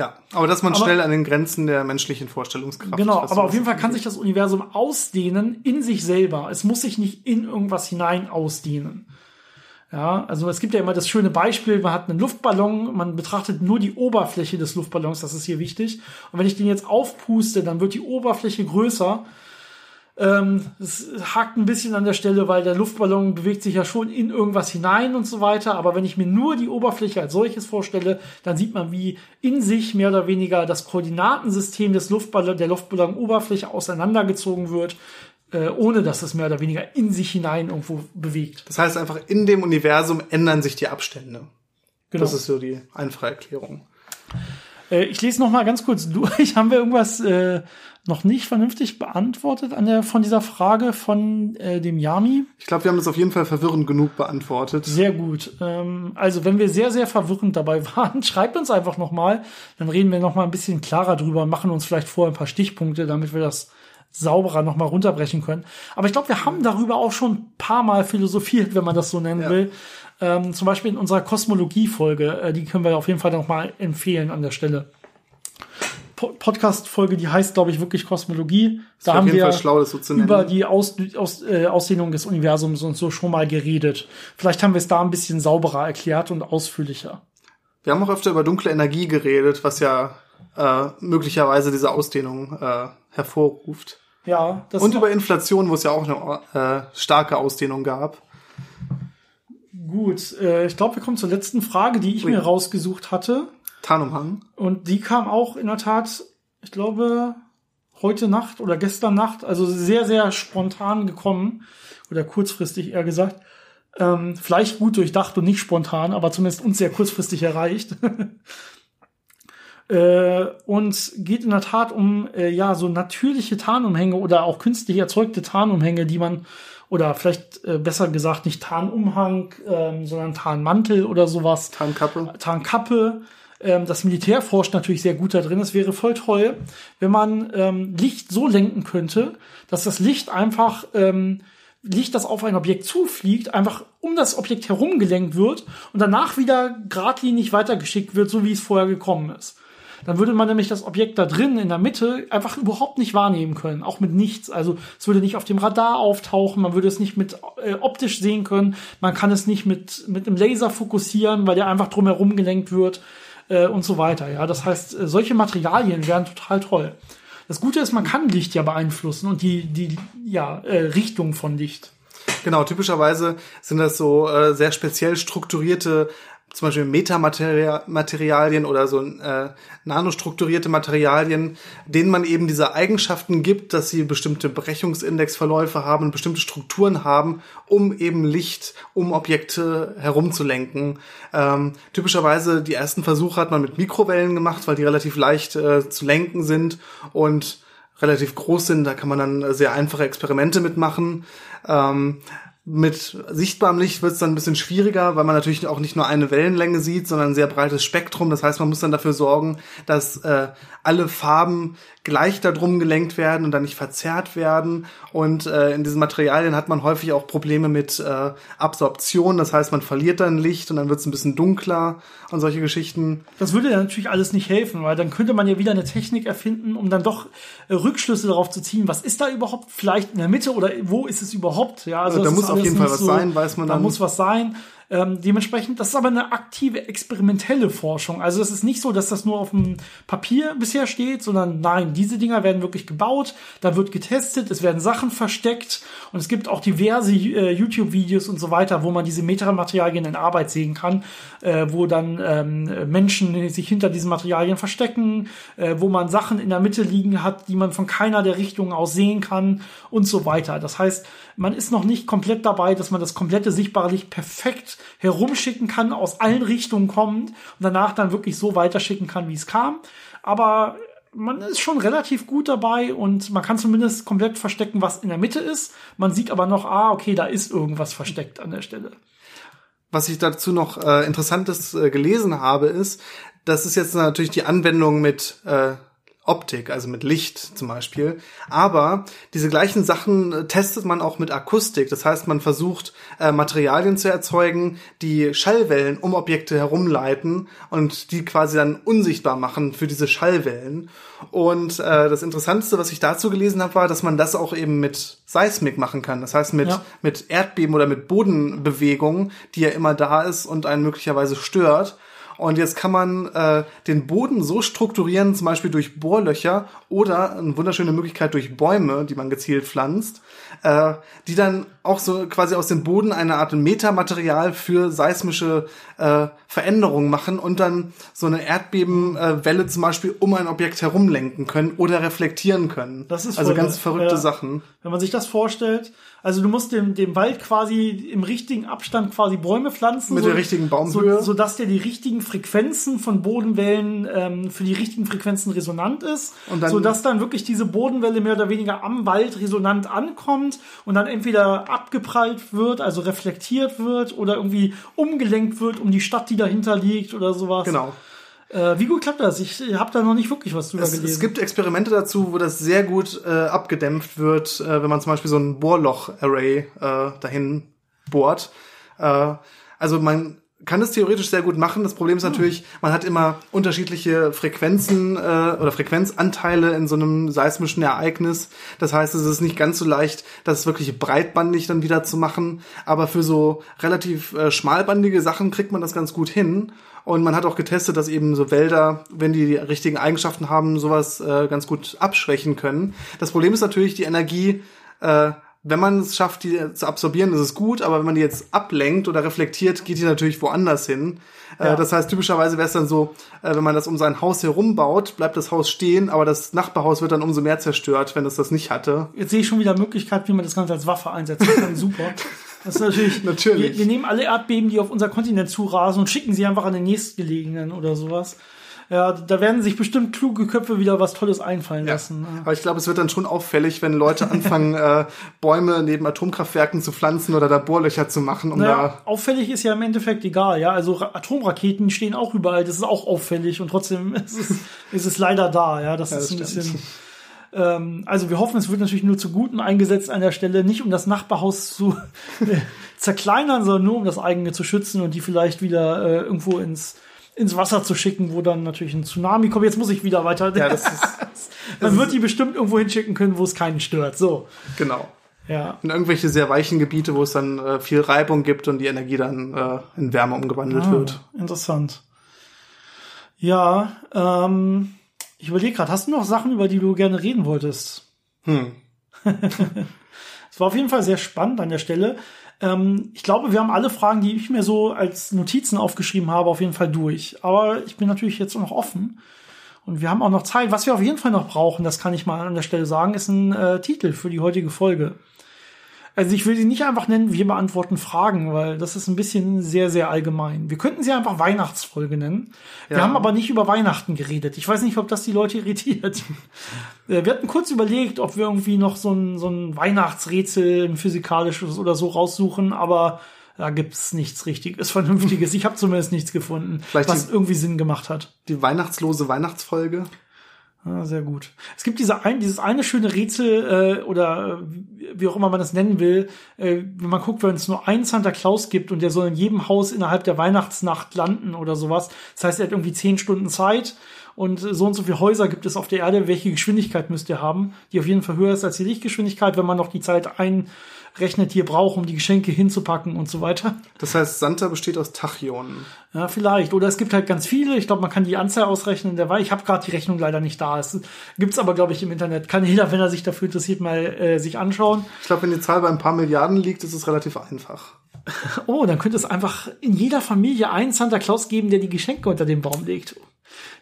Ja, aber dass man aber, schnell an den Grenzen der menschlichen Vorstellungskraft. Genau, aber auf jeden Fall kann sich das Universum ausdehnen in sich selber. Es muss sich nicht in irgendwas hinein ausdehnen. Ja, also es gibt ja immer das schöne Beispiel, man hat einen Luftballon, man betrachtet nur die Oberfläche des Luftballons, das ist hier wichtig. Und wenn ich den jetzt aufpuste, dann wird die Oberfläche größer ähm, es hakt ein bisschen an der Stelle, weil der Luftballon bewegt sich ja schon in irgendwas hinein und so weiter. Aber wenn ich mir nur die Oberfläche als solches vorstelle, dann sieht man, wie in sich mehr oder weniger das Koordinatensystem des Luftballon, der Luftballonoberfläche auseinandergezogen wird, äh, ohne dass es mehr oder weniger in sich hinein irgendwo bewegt. Das heißt einfach, in dem Universum ändern sich die Abstände. Genau. Das ist so die einfache Erklärung. Äh, ich lese noch mal ganz kurz durch. *laughs* Haben wir irgendwas äh, noch nicht vernünftig beantwortet an der, von dieser Frage von äh, dem Yami. Ich glaube, wir haben das auf jeden Fall verwirrend genug beantwortet. Sehr gut. Ähm, also wenn wir sehr, sehr verwirrend dabei *laughs* waren, schreibt uns einfach nochmal. Dann reden wir nochmal ein bisschen klarer drüber, machen uns vielleicht vorher ein paar Stichpunkte, damit wir das sauberer nochmal runterbrechen können. Aber ich glaube, wir haben darüber auch schon ein paar Mal philosophiert, wenn man das so nennen ja. will. Ähm, zum Beispiel in unserer Kosmologie-Folge. Äh, die können wir auf jeden Fall nochmal empfehlen an der Stelle. Podcast-Folge, die heißt, glaube ich, wirklich Kosmologie. Da haben wir schlau, so über die Aus, Aus, äh, Ausdehnung des Universums und so schon mal geredet. Vielleicht haben wir es da ein bisschen sauberer erklärt und ausführlicher. Wir haben auch öfter über dunkle Energie geredet, was ja äh, möglicherweise diese Ausdehnung äh, hervorruft. Ja. Das und über Inflation, wo es ja auch eine äh, starke Ausdehnung gab. Gut, äh, ich glaube, wir kommen zur letzten Frage, die ich Ui. mir rausgesucht hatte. Tarnumhang. Und die kam auch in der Tat, ich glaube, heute Nacht oder gestern Nacht, also sehr, sehr spontan gekommen. Oder kurzfristig eher gesagt. Ähm, vielleicht gut durchdacht und nicht spontan, aber zumindest uns sehr kurzfristig erreicht. *laughs* äh, und geht in der Tat um äh, ja so natürliche Tarnumhänge oder auch künstlich erzeugte Tarnumhänge, die man oder vielleicht äh, besser gesagt nicht Tarnumhang, ähm, sondern Tarnmantel oder sowas. Tarnkappe. Tarnkappe ähm, das Militär forscht natürlich sehr gut da drin. Es wäre voll toll, wenn man ähm, Licht so lenken könnte, dass das Licht einfach ähm, Licht, das auf ein Objekt zufliegt, einfach um das Objekt herum gelenkt wird und danach wieder geradlinig weitergeschickt wird, so wie es vorher gekommen ist. Dann würde man nämlich das Objekt da drin in der Mitte einfach überhaupt nicht wahrnehmen können, auch mit nichts. Also es würde nicht auf dem Radar auftauchen, man würde es nicht mit äh, optisch sehen können, man kann es nicht mit mit einem Laser fokussieren, weil der einfach drumherum gelenkt wird äh, und so weiter. Ja, das heißt, äh, solche Materialien wären total toll. Das Gute ist, man kann Licht ja beeinflussen und die die ja äh, Richtung von Licht. Genau, typischerweise sind das so äh, sehr speziell strukturierte zum Beispiel Metamaterialien oder so äh, nanostrukturierte Materialien, denen man eben diese Eigenschaften gibt, dass sie bestimmte Brechungsindexverläufe haben, bestimmte Strukturen haben, um eben Licht um Objekte herumzulenken. Ähm, typischerweise die ersten Versuche hat man mit Mikrowellen gemacht, weil die relativ leicht äh, zu lenken sind und relativ groß sind. Da kann man dann sehr einfache Experimente mitmachen. Ähm, mit sichtbarem Licht wird es dann ein bisschen schwieriger, weil man natürlich auch nicht nur eine Wellenlänge sieht, sondern ein sehr breites Spektrum. Das heißt, man muss dann dafür sorgen, dass äh, alle Farben gleich darum gelenkt werden und dann nicht verzerrt werden. Und äh, in diesen Materialien hat man häufig auch Probleme mit äh, Absorption. Das heißt, man verliert dann Licht und dann wird es ein bisschen dunkler und solche Geschichten. Das würde ja natürlich alles nicht helfen, weil dann könnte man ja wieder eine Technik erfinden, um dann doch äh, Rückschlüsse darauf zu ziehen, was ist da überhaupt vielleicht in der Mitte oder wo ist es überhaupt? Ja, also da muss auf jeden Fall was so, sein, weiß man dann. Da muss was sein. Ähm, dementsprechend, das ist aber eine aktive, experimentelle Forschung. Also es ist nicht so, dass das nur auf dem Papier bisher steht, sondern nein, diese Dinger werden wirklich gebaut, da wird getestet, es werden Sachen versteckt und es gibt auch diverse äh, YouTube-Videos und so weiter, wo man diese Metamaterialien in Arbeit sehen kann, äh, wo dann ähm, Menschen sich hinter diesen Materialien verstecken, äh, wo man Sachen in der Mitte liegen hat, die man von keiner der Richtungen aus sehen kann und so weiter. Das heißt, man ist noch nicht komplett dabei, dass man das komplette sichtbare Licht perfekt herumschicken kann, aus allen Richtungen kommt und danach dann wirklich so weiterschicken kann, wie es kam. Aber man ist schon relativ gut dabei und man kann zumindest komplett verstecken, was in der Mitte ist. Man sieht aber noch, ah, okay, da ist irgendwas versteckt an der Stelle. Was ich dazu noch äh, Interessantes äh, gelesen habe, ist, das ist jetzt natürlich die Anwendung mit äh, Optik, also mit Licht zum Beispiel. Aber diese gleichen Sachen äh, testet man auch mit Akustik. Das heißt, man versucht äh, Materialien zu erzeugen, die Schallwellen um Objekte herumleiten und die quasi dann unsichtbar machen für diese Schallwellen. Und äh, das Interessanteste, was ich dazu gelesen habe, war, dass man das auch eben mit Seismik machen kann. Das heißt mit, ja. mit Erdbeben oder mit Bodenbewegung, die ja immer da ist und einen möglicherweise stört. Und jetzt kann man äh, den Boden so strukturieren, zum Beispiel durch Bohrlöcher oder eine wunderschöne Möglichkeit durch Bäume, die man gezielt pflanzt, äh, die dann auch so quasi aus dem Boden eine Art Metamaterial für seismische äh, Veränderungen machen und dann so eine Erdbebenwelle zum Beispiel um ein Objekt herumlenken können oder reflektieren können. Das ist also ganz verrückte ja. Sachen. Wenn man sich das vorstellt, also du musst dem, dem Wald quasi im richtigen Abstand quasi Bäume pflanzen. Mit so, der richtigen Baumhöhe. So, so dass der die richtigen Frequenzen von Bodenwellen ähm, für die richtigen Frequenzen resonant ist. Und dann, so dass dann wirklich diese Bodenwelle mehr oder weniger am Wald resonant ankommt und dann entweder abgeprallt wird, also reflektiert wird oder irgendwie umgelenkt wird um die Stadt, die dahinter liegt oder sowas. Genau. Äh, wie gut klappt das? Ich habe da noch nicht wirklich was drüber es, gelesen. Es gibt Experimente dazu, wo das sehr gut äh, abgedämpft wird, äh, wenn man zum Beispiel so ein Bohrloch-Array äh, dahin bohrt. Äh, also man kann es theoretisch sehr gut machen. Das Problem ist hm. natürlich, man hat immer unterschiedliche Frequenzen äh, oder Frequenzanteile in so einem seismischen Ereignis. Das heißt, es ist nicht ganz so leicht, das wirklich breitbandig dann wieder zu machen. Aber für so relativ äh, schmalbandige Sachen kriegt man das ganz gut hin. Und man hat auch getestet, dass eben so Wälder, wenn die die richtigen Eigenschaften haben, sowas äh, ganz gut abschwächen können. Das Problem ist natürlich, die Energie äh, wenn man es schafft, die zu absorbieren, ist es gut, aber wenn man die jetzt ablenkt oder reflektiert, geht die natürlich woanders hin. Äh, ja. das heißt, typischerweise wäre es dann so, äh, wenn man das um sein Haus herum baut, bleibt das Haus stehen, aber das Nachbarhaus wird dann umso mehr zerstört, wenn es das nicht hatte. Jetzt sehe ich schon wieder Möglichkeit, wie man das Ganze als Waffe einsetzen kann. Super. Das ist natürlich. *laughs* natürlich. Wir, wir nehmen alle Erdbeben, die auf unser Kontinent zurasen und schicken sie einfach an den nächstgelegenen oder sowas. Ja, da werden sich bestimmt kluge Köpfe wieder was Tolles einfallen ja. lassen. Aber ich glaube, es wird dann schon auffällig, wenn Leute anfangen, *laughs* äh, Bäume neben Atomkraftwerken zu pflanzen oder da Bohrlöcher zu machen. Um naja, da auffällig ist ja im Endeffekt egal, ja. Also Atomraketen stehen auch überall, das ist auch auffällig und trotzdem *laughs* ist es, ist es leider da, ja. Das, ja, das ist ein stimmt. bisschen. Ähm, also wir hoffen, es wird natürlich nur zu Guten eingesetzt an der Stelle, nicht um das Nachbarhaus *laughs* zu zerkleinern, sondern nur um das eigene zu schützen und die vielleicht wieder äh, irgendwo ins ins Wasser zu schicken, wo dann natürlich ein Tsunami kommt. Jetzt muss ich wieder weiter. Ja, das *laughs* ist, Man wird die bestimmt irgendwo hinschicken können, wo es keinen stört. So. Genau. Ja. In irgendwelche sehr weichen Gebiete, wo es dann äh, viel Reibung gibt und die Energie dann äh, in Wärme umgewandelt ah, wird. Interessant. Ja, ähm, ich überlege gerade, hast du noch Sachen, über die du gerne reden wolltest? Hm. *laughs* Es war auf jeden Fall sehr spannend an der Stelle. Ähm, ich glaube, wir haben alle Fragen, die ich mir so als Notizen aufgeschrieben habe, auf jeden Fall durch. Aber ich bin natürlich jetzt noch offen. Und wir haben auch noch Zeit. Was wir auf jeden Fall noch brauchen, das kann ich mal an der Stelle sagen, ist ein äh, Titel für die heutige Folge. Also ich will sie nicht einfach nennen, wir beantworten Fragen, weil das ist ein bisschen sehr, sehr allgemein. Wir könnten sie einfach Weihnachtsfolge nennen. Ja. Wir haben aber nicht über Weihnachten geredet. Ich weiß nicht, ob das die Leute irritiert. Äh, wir hatten kurz überlegt, ob wir irgendwie noch so ein, so ein Weihnachtsrätsel, ein physikalisches oder so raussuchen, aber da gibt's nichts Richtiges, *laughs* Vernünftiges. Ich habe zumindest nichts gefunden, Vielleicht was die, irgendwie Sinn gemacht hat. Die weihnachtslose Weihnachtsfolge? Ah, sehr gut. Es gibt diese ein, dieses eine schöne Rätsel äh, oder äh, wie auch immer man das nennen will, äh, wenn man guckt, wenn es nur einen Santa Claus gibt und der soll in jedem Haus innerhalb der Weihnachtsnacht landen oder sowas. Das heißt, er hat irgendwie zehn Stunden Zeit und so und so viele Häuser gibt es auf der Erde, welche Geschwindigkeit müsst ihr haben, die auf jeden Fall höher ist als die Lichtgeschwindigkeit, wenn man noch die Zeit einrechnet, die ihr braucht, um die Geschenke hinzupacken und so weiter. Das heißt, Santa besteht aus Tachyonen. Ja, vielleicht. Oder es gibt halt ganz viele. Ich glaube, man kann die Anzahl ausrechnen. Der war, ich habe gerade die Rechnung leider nicht da. Es gibt's aber, glaube ich, im Internet. Kann jeder, wenn er sich dafür interessiert, mal äh, sich anschauen. Ich glaube, wenn die Zahl bei ein paar Milliarden liegt, ist es relativ einfach. *laughs* Oh, dann könnte es einfach in jeder Familie einen Santa Claus geben, der die Geschenke unter den Baum legt.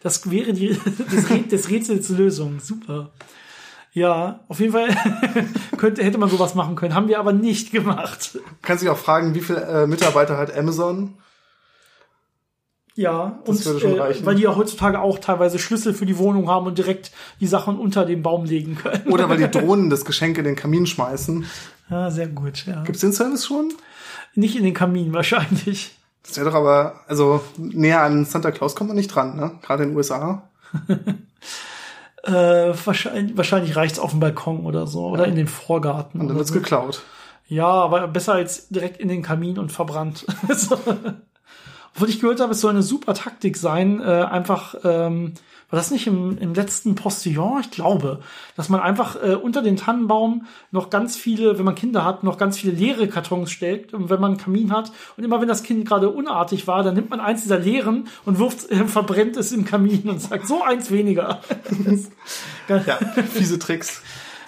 Das wäre die, *laughs* des Rätsels Lösung. Super. Ja, auf jeden Fall *laughs* könnte, hätte man sowas machen können. Haben wir aber nicht gemacht. Kannst dich auch fragen, wie viele äh, Mitarbeiter hat Amazon? Ja, Das und würde schon äh, reichen. weil die ja heutzutage auch teilweise Schlüssel für die Wohnung haben und direkt die Sachen unter den Baum legen können. Oder weil die *laughs* Drohnen das Geschenk in den Kamin schmeißen. Ja, sehr gut, ja. Gibt's den Service schon? Nicht in den Kamin wahrscheinlich. Das wäre doch aber, also näher an Santa Claus kommt man nicht dran, ne? Gerade in den USA. *laughs* Äh, wahrscheinlich wahrscheinlich reicht's auf dem Balkon oder so oder in den Vorgarten. Und dann wird's so. geklaut. Ja, aber besser als direkt in den Kamin und verbrannt. *laughs* So. Obwohl ich gehört habe, es soll eine super Taktik sein, äh, einfach, ähm, war das nicht im, im letzten Postillon? Ich glaube, dass man einfach äh, unter den Tannenbaum noch ganz viele, wenn man Kinder hat, noch ganz viele leere Kartons stellt, und wenn man einen Kamin hat. Und immer wenn das Kind gerade unartig war, dann nimmt man eins dieser leeren und wirft, äh, verbrennt es im Kamin und sagt, so eins weniger. *laughs* Ja, fiese Tricks.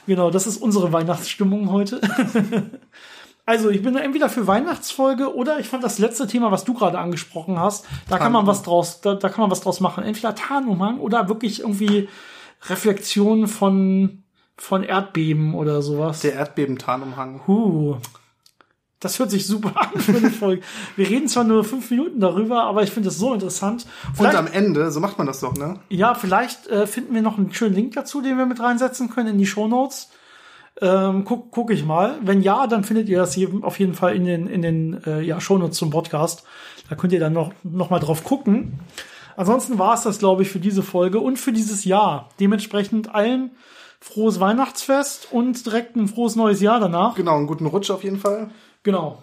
Genau, das ist unsere Weihnachtsstimmung heute. *laughs* Also, ich bin entweder für Weihnachtsfolge oder ich fand das letzte Thema, was du gerade angesprochen hast, da kann man was draus, da, da kann man was draus machen. Entweder Tarnumhang oder wirklich irgendwie Reflexion von, von Erdbeben oder sowas. Der Erdbebentarnumhang. Huh. Das hört sich super *laughs* an für eine Folge. Wir reden zwar nur fünf Minuten darüber, aber ich finde es so interessant. Und Vielleicht, am Ende, so macht man das doch, ne? ja, vielleicht äh, finden wir noch einen schönen Link dazu, den wir mit reinsetzen können in die Shownotes. Ähm, guck, guck ich mal. Wenn ja, dann findet ihr das hier auf jeden Fall in den, in den äh, ja, Shownotes zum Podcast. Da könnt ihr dann noch, noch mal drauf gucken. Ansonsten war es das, glaube ich, für diese Folge und für dieses Jahr. Dementsprechend allen frohes Weihnachtsfest und direkt ein frohes neues Jahr danach. Genau, einen guten Rutsch auf jeden Fall. Genau.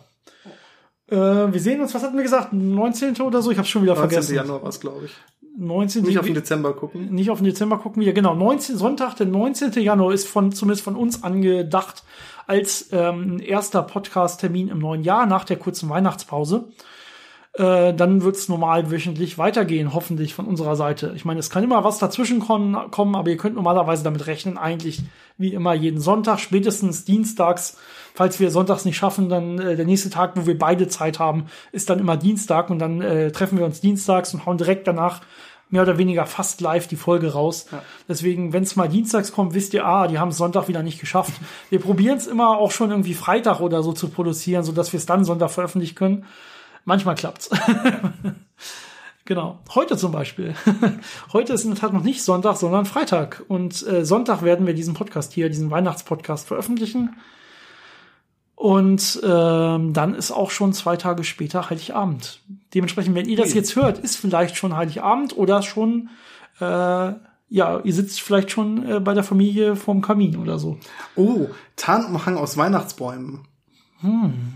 Äh, wir sehen uns, was hatten wir gesagt? 19. oder so? Ich habe schon wieder 19. vergessen. Januar war es, glaube ich. 19. Nicht auf den Dezember gucken. nicht auf den Dezember gucken wir. Genau, 19, Sonntag, der 19. Januar ist von zumindest von uns angedacht als ähm, erster Podcast-Termin im neuen Jahr nach der kurzen Weihnachtspause. Äh, dann wird's normal wöchentlich weitergehen, hoffentlich von unserer Seite. Ich meine, es kann immer was dazwischen kommen, aber ihr könnt normalerweise damit rechnen, eigentlich wie immer jeden Sonntag, spätestens dienstags. Falls wir sonntags nicht schaffen, dann äh, der nächste Tag, wo wir beide Zeit haben, ist dann immer Dienstag und dann äh, treffen wir uns dienstags und hauen direkt danach mehr oder weniger fast live die Folge raus. Deswegen, wenn es mal dienstags kommt, wisst ihr, ah, die haben es Sonntag wieder nicht geschafft. Wir probieren es immer auch schon irgendwie Freitag oder so zu produzieren, so dass wir es dann Sonntag veröffentlichen können. Manchmal klappt's. *laughs* genau. Heute zum Beispiel. *laughs* Heute ist in der Tat noch nicht Sonntag, sondern Freitag. Und äh, Sonntag werden wir diesen Podcast hier, diesen Weihnachtspodcast veröffentlichen. Und ähm, dann ist auch schon zwei Tage später Heiligabend. Dementsprechend, wenn ihr das jetzt hört, ist vielleicht schon Heiligabend oder schon, äh, ja, ihr sitzt vielleicht schon äh, bei der Familie vorm Kamin oder so. Oh, Tarnumhang aus Weihnachtsbäumen. Hm.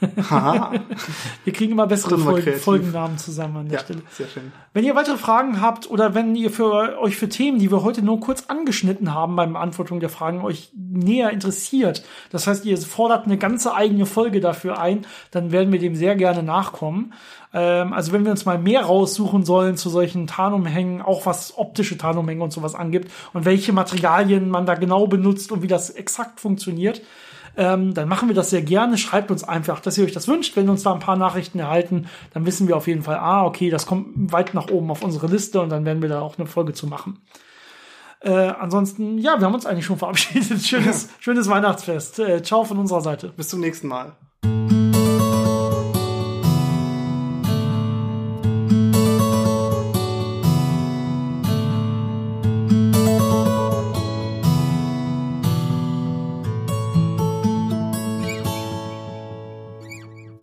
*laughs* Wir kriegen immer bessere Folgen. Folgennamen zusammen an der ja, Stelle. sehr schön. Wenn ihr weitere Fragen habt oder wenn ihr für euch für Themen, die wir heute nur kurz angeschnitten haben beim Beantwortung der Fragen, euch näher interessiert, das heißt, ihr fordert eine ganze eigene Folge dafür ein, dann werden wir dem sehr gerne nachkommen. Ähm, also wenn wir uns mal mehr raussuchen sollen zu solchen Tarnumhängen, auch was optische Tarnumhänge und sowas angibt und welche Materialien man da genau benutzt und wie das exakt funktioniert, ähm, dann machen wir das sehr gerne. Schreibt uns einfach, dass ihr euch das wünscht. Wenn wir uns da ein paar Nachrichten erhalten, dann wissen wir auf jeden Fall, ah, okay, das kommt weit nach oben auf unsere Liste und dann werden wir da auch eine Folge zu machen. Äh, ansonsten, ja, wir haben uns eigentlich schon verabschiedet. *laughs* Schönes, schönes Weihnachtsfest. Äh, ciao von unserer Seite. Bis zum nächsten Mal.